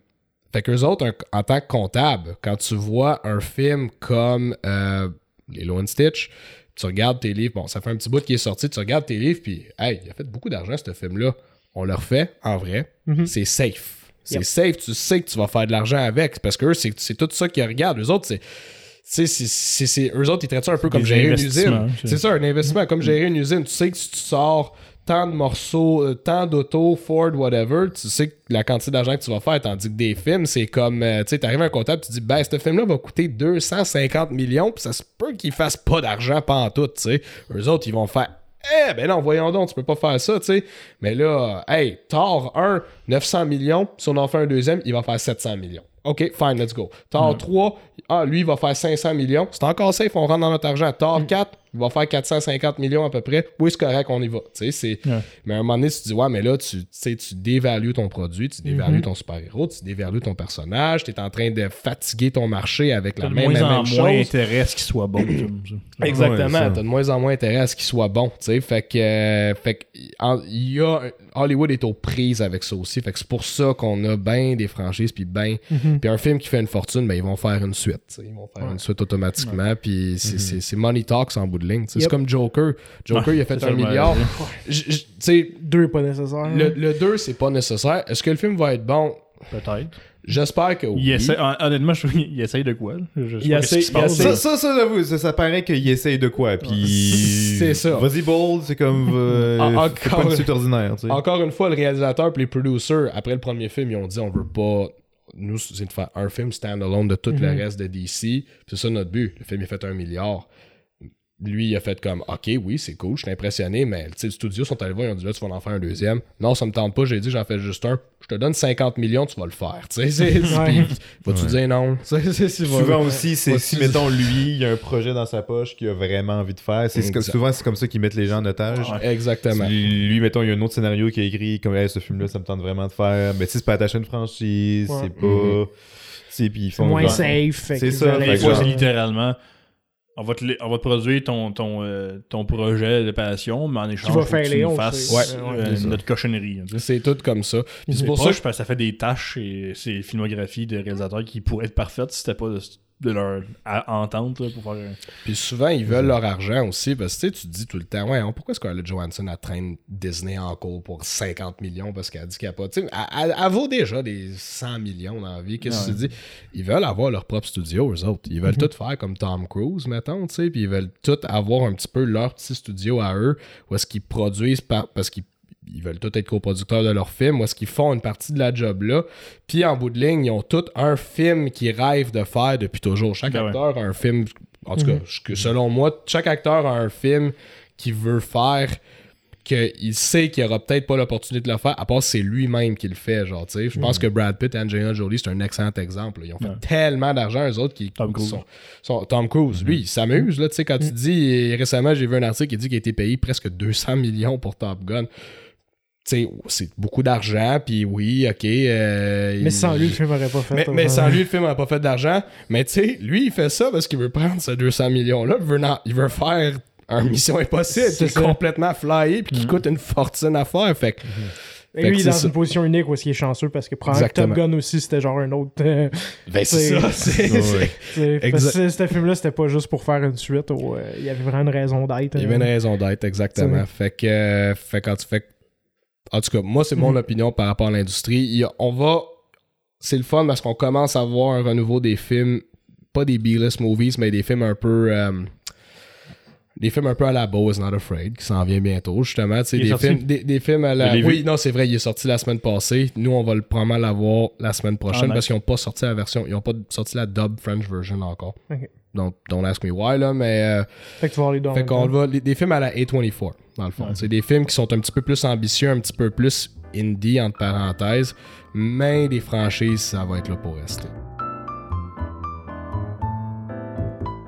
fait qu'eux autres, en tant que comptable, quand tu vois un film comme euh, Lilo and Stitch, tu regardes tes livres, bon, ça fait un petit bout qui est sorti, tu regardes tes livres, puis, hey, il a fait beaucoup d'argent, ce film-là. On le refait, en vrai. Mhm. C'est safe. C'est Yep. safe, tu sais que tu vas faire de l'argent avec, parce que eux, c'est tout ça qu'ils regardent. Eux autres, c'est. tu sais, c'est- eux autres, ils traitent ça un peu comme gérer une usine. c'est- ça, un investissement, comme gérer une usine. Tu sais que si tu sors tant de morceaux, euh, tant d'autos, Ford, whatever, tu sais que la quantité d'argent que tu vas faire, tandis que des films, c'est comme, euh, tu sais, t'arrives à un comptable, tu dis, ben, ce film-là va coûter 250 millions, puis ça se peut qu'il fasse pas d'argent pas en tout, tu sais. Eux autres, ils vont faire, eh, ben non, voyons donc, tu peux pas faire ça, tu sais. Mais là, hey, Thor 1, 900 millions, si on en fait un deuxième, il va faire 700 millions. OK, fine, let's go. Thor 3, ah, lui, il va faire 500 millions. C'est encore safe, on rentre dans notre argent. Thor 4, il va faire 450 millions à peu près. Oui, c'est correct, on y va. Tu. Ouais. Mais à un moment donné, tu te dis, ouais, mais là, tu, tu sais, tu dévalues ton produit, tu dévalues ton super-héros, tu dévalues ton personnage, tu es en train de fatiguer ton marché avec la même, moins la en même moins chose. intérêt à ce qu'il soit bon. Exactement, Ouais, ça. t'as de moins en moins intérêt à ce qu'il soit bon, tu sais, fait que, euh, fait que, en- il y a, Hollywood est aux prises avec ça aussi, fait que c'est pour ça qu'on a ben des franchises, puis ben, Mhm. puis un film qui fait une fortune, ben ils vont faire une suite, tu ils vont faire une suite automatiquement, puis c'est- c'est c'est money talks en bout de ligne, c'est comme Joker, Joker il a fait un milliard, tu sais, Deux, pas nécessaire. le, le 2 c'est pas nécessaire, est-ce que le film va être bon? Peut-être. J'espère que oui. Il essaie, hon- honnêtement, je qu'il essaye de quoi. là? Je sais Il pas essaie- qu'est-ce qui se il passe. essaie- Ça, ça, ça, j'avoue, ça, ça paraît qu'il essaye de quoi. Puis. C'est ça. Vas-y, bold, c'est comme. Euh, En- fais pas encore- une suite ordinaire, tu sais. Encore une fois, le réalisateur et les producers, après le premier film, ils ont dit on veut pas. Nous, c'est de faire un film standalone de tout le Mhm. reste de DC. C'est ça notre but. Le film est fait un milliard. Lui, il a fait comme OK, oui, c'est cool, je suis impressionné, mais tu sais, le studio sont allés voir, ils ont dit là, tu vas en faire un deuxième. Non, ça me tente pas, j'ai dit j'en fais juste un. Je te donne 50 millions, tu vas le faire. Tu sais, Ouais. vas-tu Ouais. dire non? C'est- Souvent aussi, c'est si, mettons, lui, il y a un projet dans sa poche qu'il a vraiment envie de faire. C'est souvent, c'est comme ça qu'ils mettent les gens en otage. Ouais. Exactement. Si lui, mettons, il y a un autre scénario qui a écrit comme Hey, ce film-là, ça me tente vraiment de faire. Mais tu sais, c'est pas attaché à une franchise, Ouais. c'est pas. Puis ils C'est font. moins genre- safe. C'est ça, fait genre- c'est littéralement. On va, te, on va te produire ton, ton, euh, ton projet de passion, mais en échange, faire tu les fasses euh, ouais, notre cochonnerie. hein, tu sais. C'est tout comme ça. C'est pour proche ça parce que ça fait des tâches et c'est filmographie de réalisateurs qui pourraient être parfaites si c'était pas de, de leur entente là, pour faire un- Puis souvent, ils veulent leur argent aussi, parce que tu te dis tout le temps, ouais, pourquoi Scarlett Johansson a traîne Disney en cours pour 50 millions parce qu'elle dit qu'elle a pas. Tu sais, elle, elle- elle vaut déjà des 100 millions dans la vie. Qu'est-ce que tu dis? Ils veulent avoir leur propre studio, eux autres. Ils veulent tout faire comme Tom Cruise, mettons, tu sais, puis ils veulent tout avoir un petit peu leur petit studio à eux, où est-ce qu'ils produisent par- parce qu'ils ils veulent tous être coproducteurs de leur film, où est-ce qu'ils font une partie de la job là. Puis en bout de ligne, ils ont tous un film qu'ils rêvent de faire depuis toujours. Chaque Ben ouais. acteur a un film, en tout cas, je- selon moi, chaque acteur a un film qu'il veut faire qu'il sait qu'il aura peut-être pas l'opportunité de le faire, à part si c'est lui-même qui le fait, genre, tu sais. Je pense que Brad Pitt et Angelina Jolie, c'est un excellent exemple. là. Ils ont fait Ouais. tellement d'argent, eux autres, qui Tom Cruise. sont, sont- Tom Cruise, lui, il s'amuse, là, tu sais, quand tu dis, et récemment, j'ai vu un article qui dit qu'il a été payé presque 200 millions pour Top Gun. C'est beaucoup d'argent, puis oui, ok. euh, Mais sans lui, le film aurait pas fait. mais, euh, mais sans lui, le film n'a pas fait d'argent. Mais tu sais, lui, il fait ça parce qu'il veut prendre ce 200 millions-là. Il veut, na- il veut faire un Mission Impossible qui C'est est complètement flyé puis qui coûte une fortune à faire. Fait que, Et Fait lui, il est dans ça. une position unique où est-ce qu'il est chanceux parce que que Top. Gun aussi, c'était genre un autre. euh, Ben, c'est ça. ce film-là, c'était pas juste pour faire une suite. ou, euh, il y avait vraiment une raison d'être. Il y avait une raison d'être, exactement. Fait que, euh, fait quand tu fais. En tout cas, moi, c'est mon Mhm. opinion par rapport à l'industrie. Il y a- on va. C'est le fun parce qu'on commence à voir un renouveau des films, pas des B-list movies, mais des films un peu. euh, des films un peu à la is Not Afraid, qui s'en vient bientôt, justement. tu sais, Des sorti? films, des, des films à la. Oui, non, c'est vrai, il est sorti la semaine passée. Nous, on va le probablement l'avoir la semaine prochaine Ah, parce qu'ils n'ont pas sorti la version. Ils n'ont pas sorti la dub French version encore. Donc, don't ask me why, là, mais. euh, Fait que tu vas aller dans. fait qu'on va les- des films à la A24 dans le fond. C'est des films qui sont un petit peu plus ambitieux, un petit peu plus indie entre parenthèses, mais des franchises ça va être là pour rester.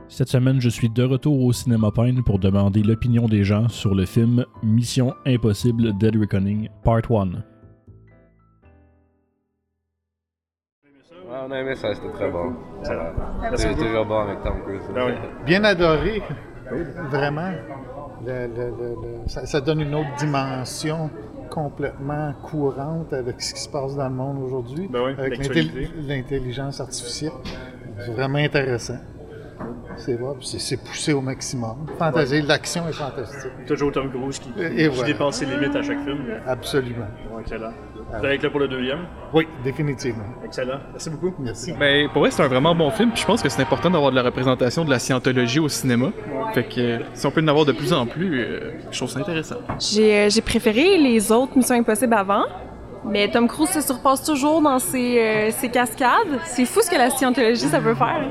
Cette semaine, je suis de retour au Cinéma Pine pour demander l'opinion des gens sur le film Mission Impossible Dead Reckoning Part 1. Ouais, on a aimé ça, c'était très bon. C'est toujours bon avec Tom Cruise. bien adoré, vraiment. Le- le- le- le- ça, ça donne une autre dimension complètement courante avec ce qui se passe dans le monde aujourd'hui, Ben oui, avec l'intelligence artificielle. C'est vraiment intéressant. C'est vrai, puis c'est poussé au maximum. Fantasie, l'action est fantastique. Toujours Tom Cruise qui, Et qui voilà. dépasse ses limites à chaque film. Absolument. Bon, excellent. Vous allez être là pour le deuxième? Oui, définitivement. Excellent. Merci beaucoup. Merci. Ben, pour vrai, c'est un vraiment bon film. Puis je pense que c'est important d'avoir de la représentation de la scientologie au cinéma. Fait que euh, si on peut en avoir de plus en plus, euh, je trouve ça intéressant. J'ai euh, j'ai préféré les autres Missions Impossibles avant, mais Tom Cruise se surpasse toujours dans ses, euh, ses cascades. C'est fou ce que la scientologie, ça peut faire.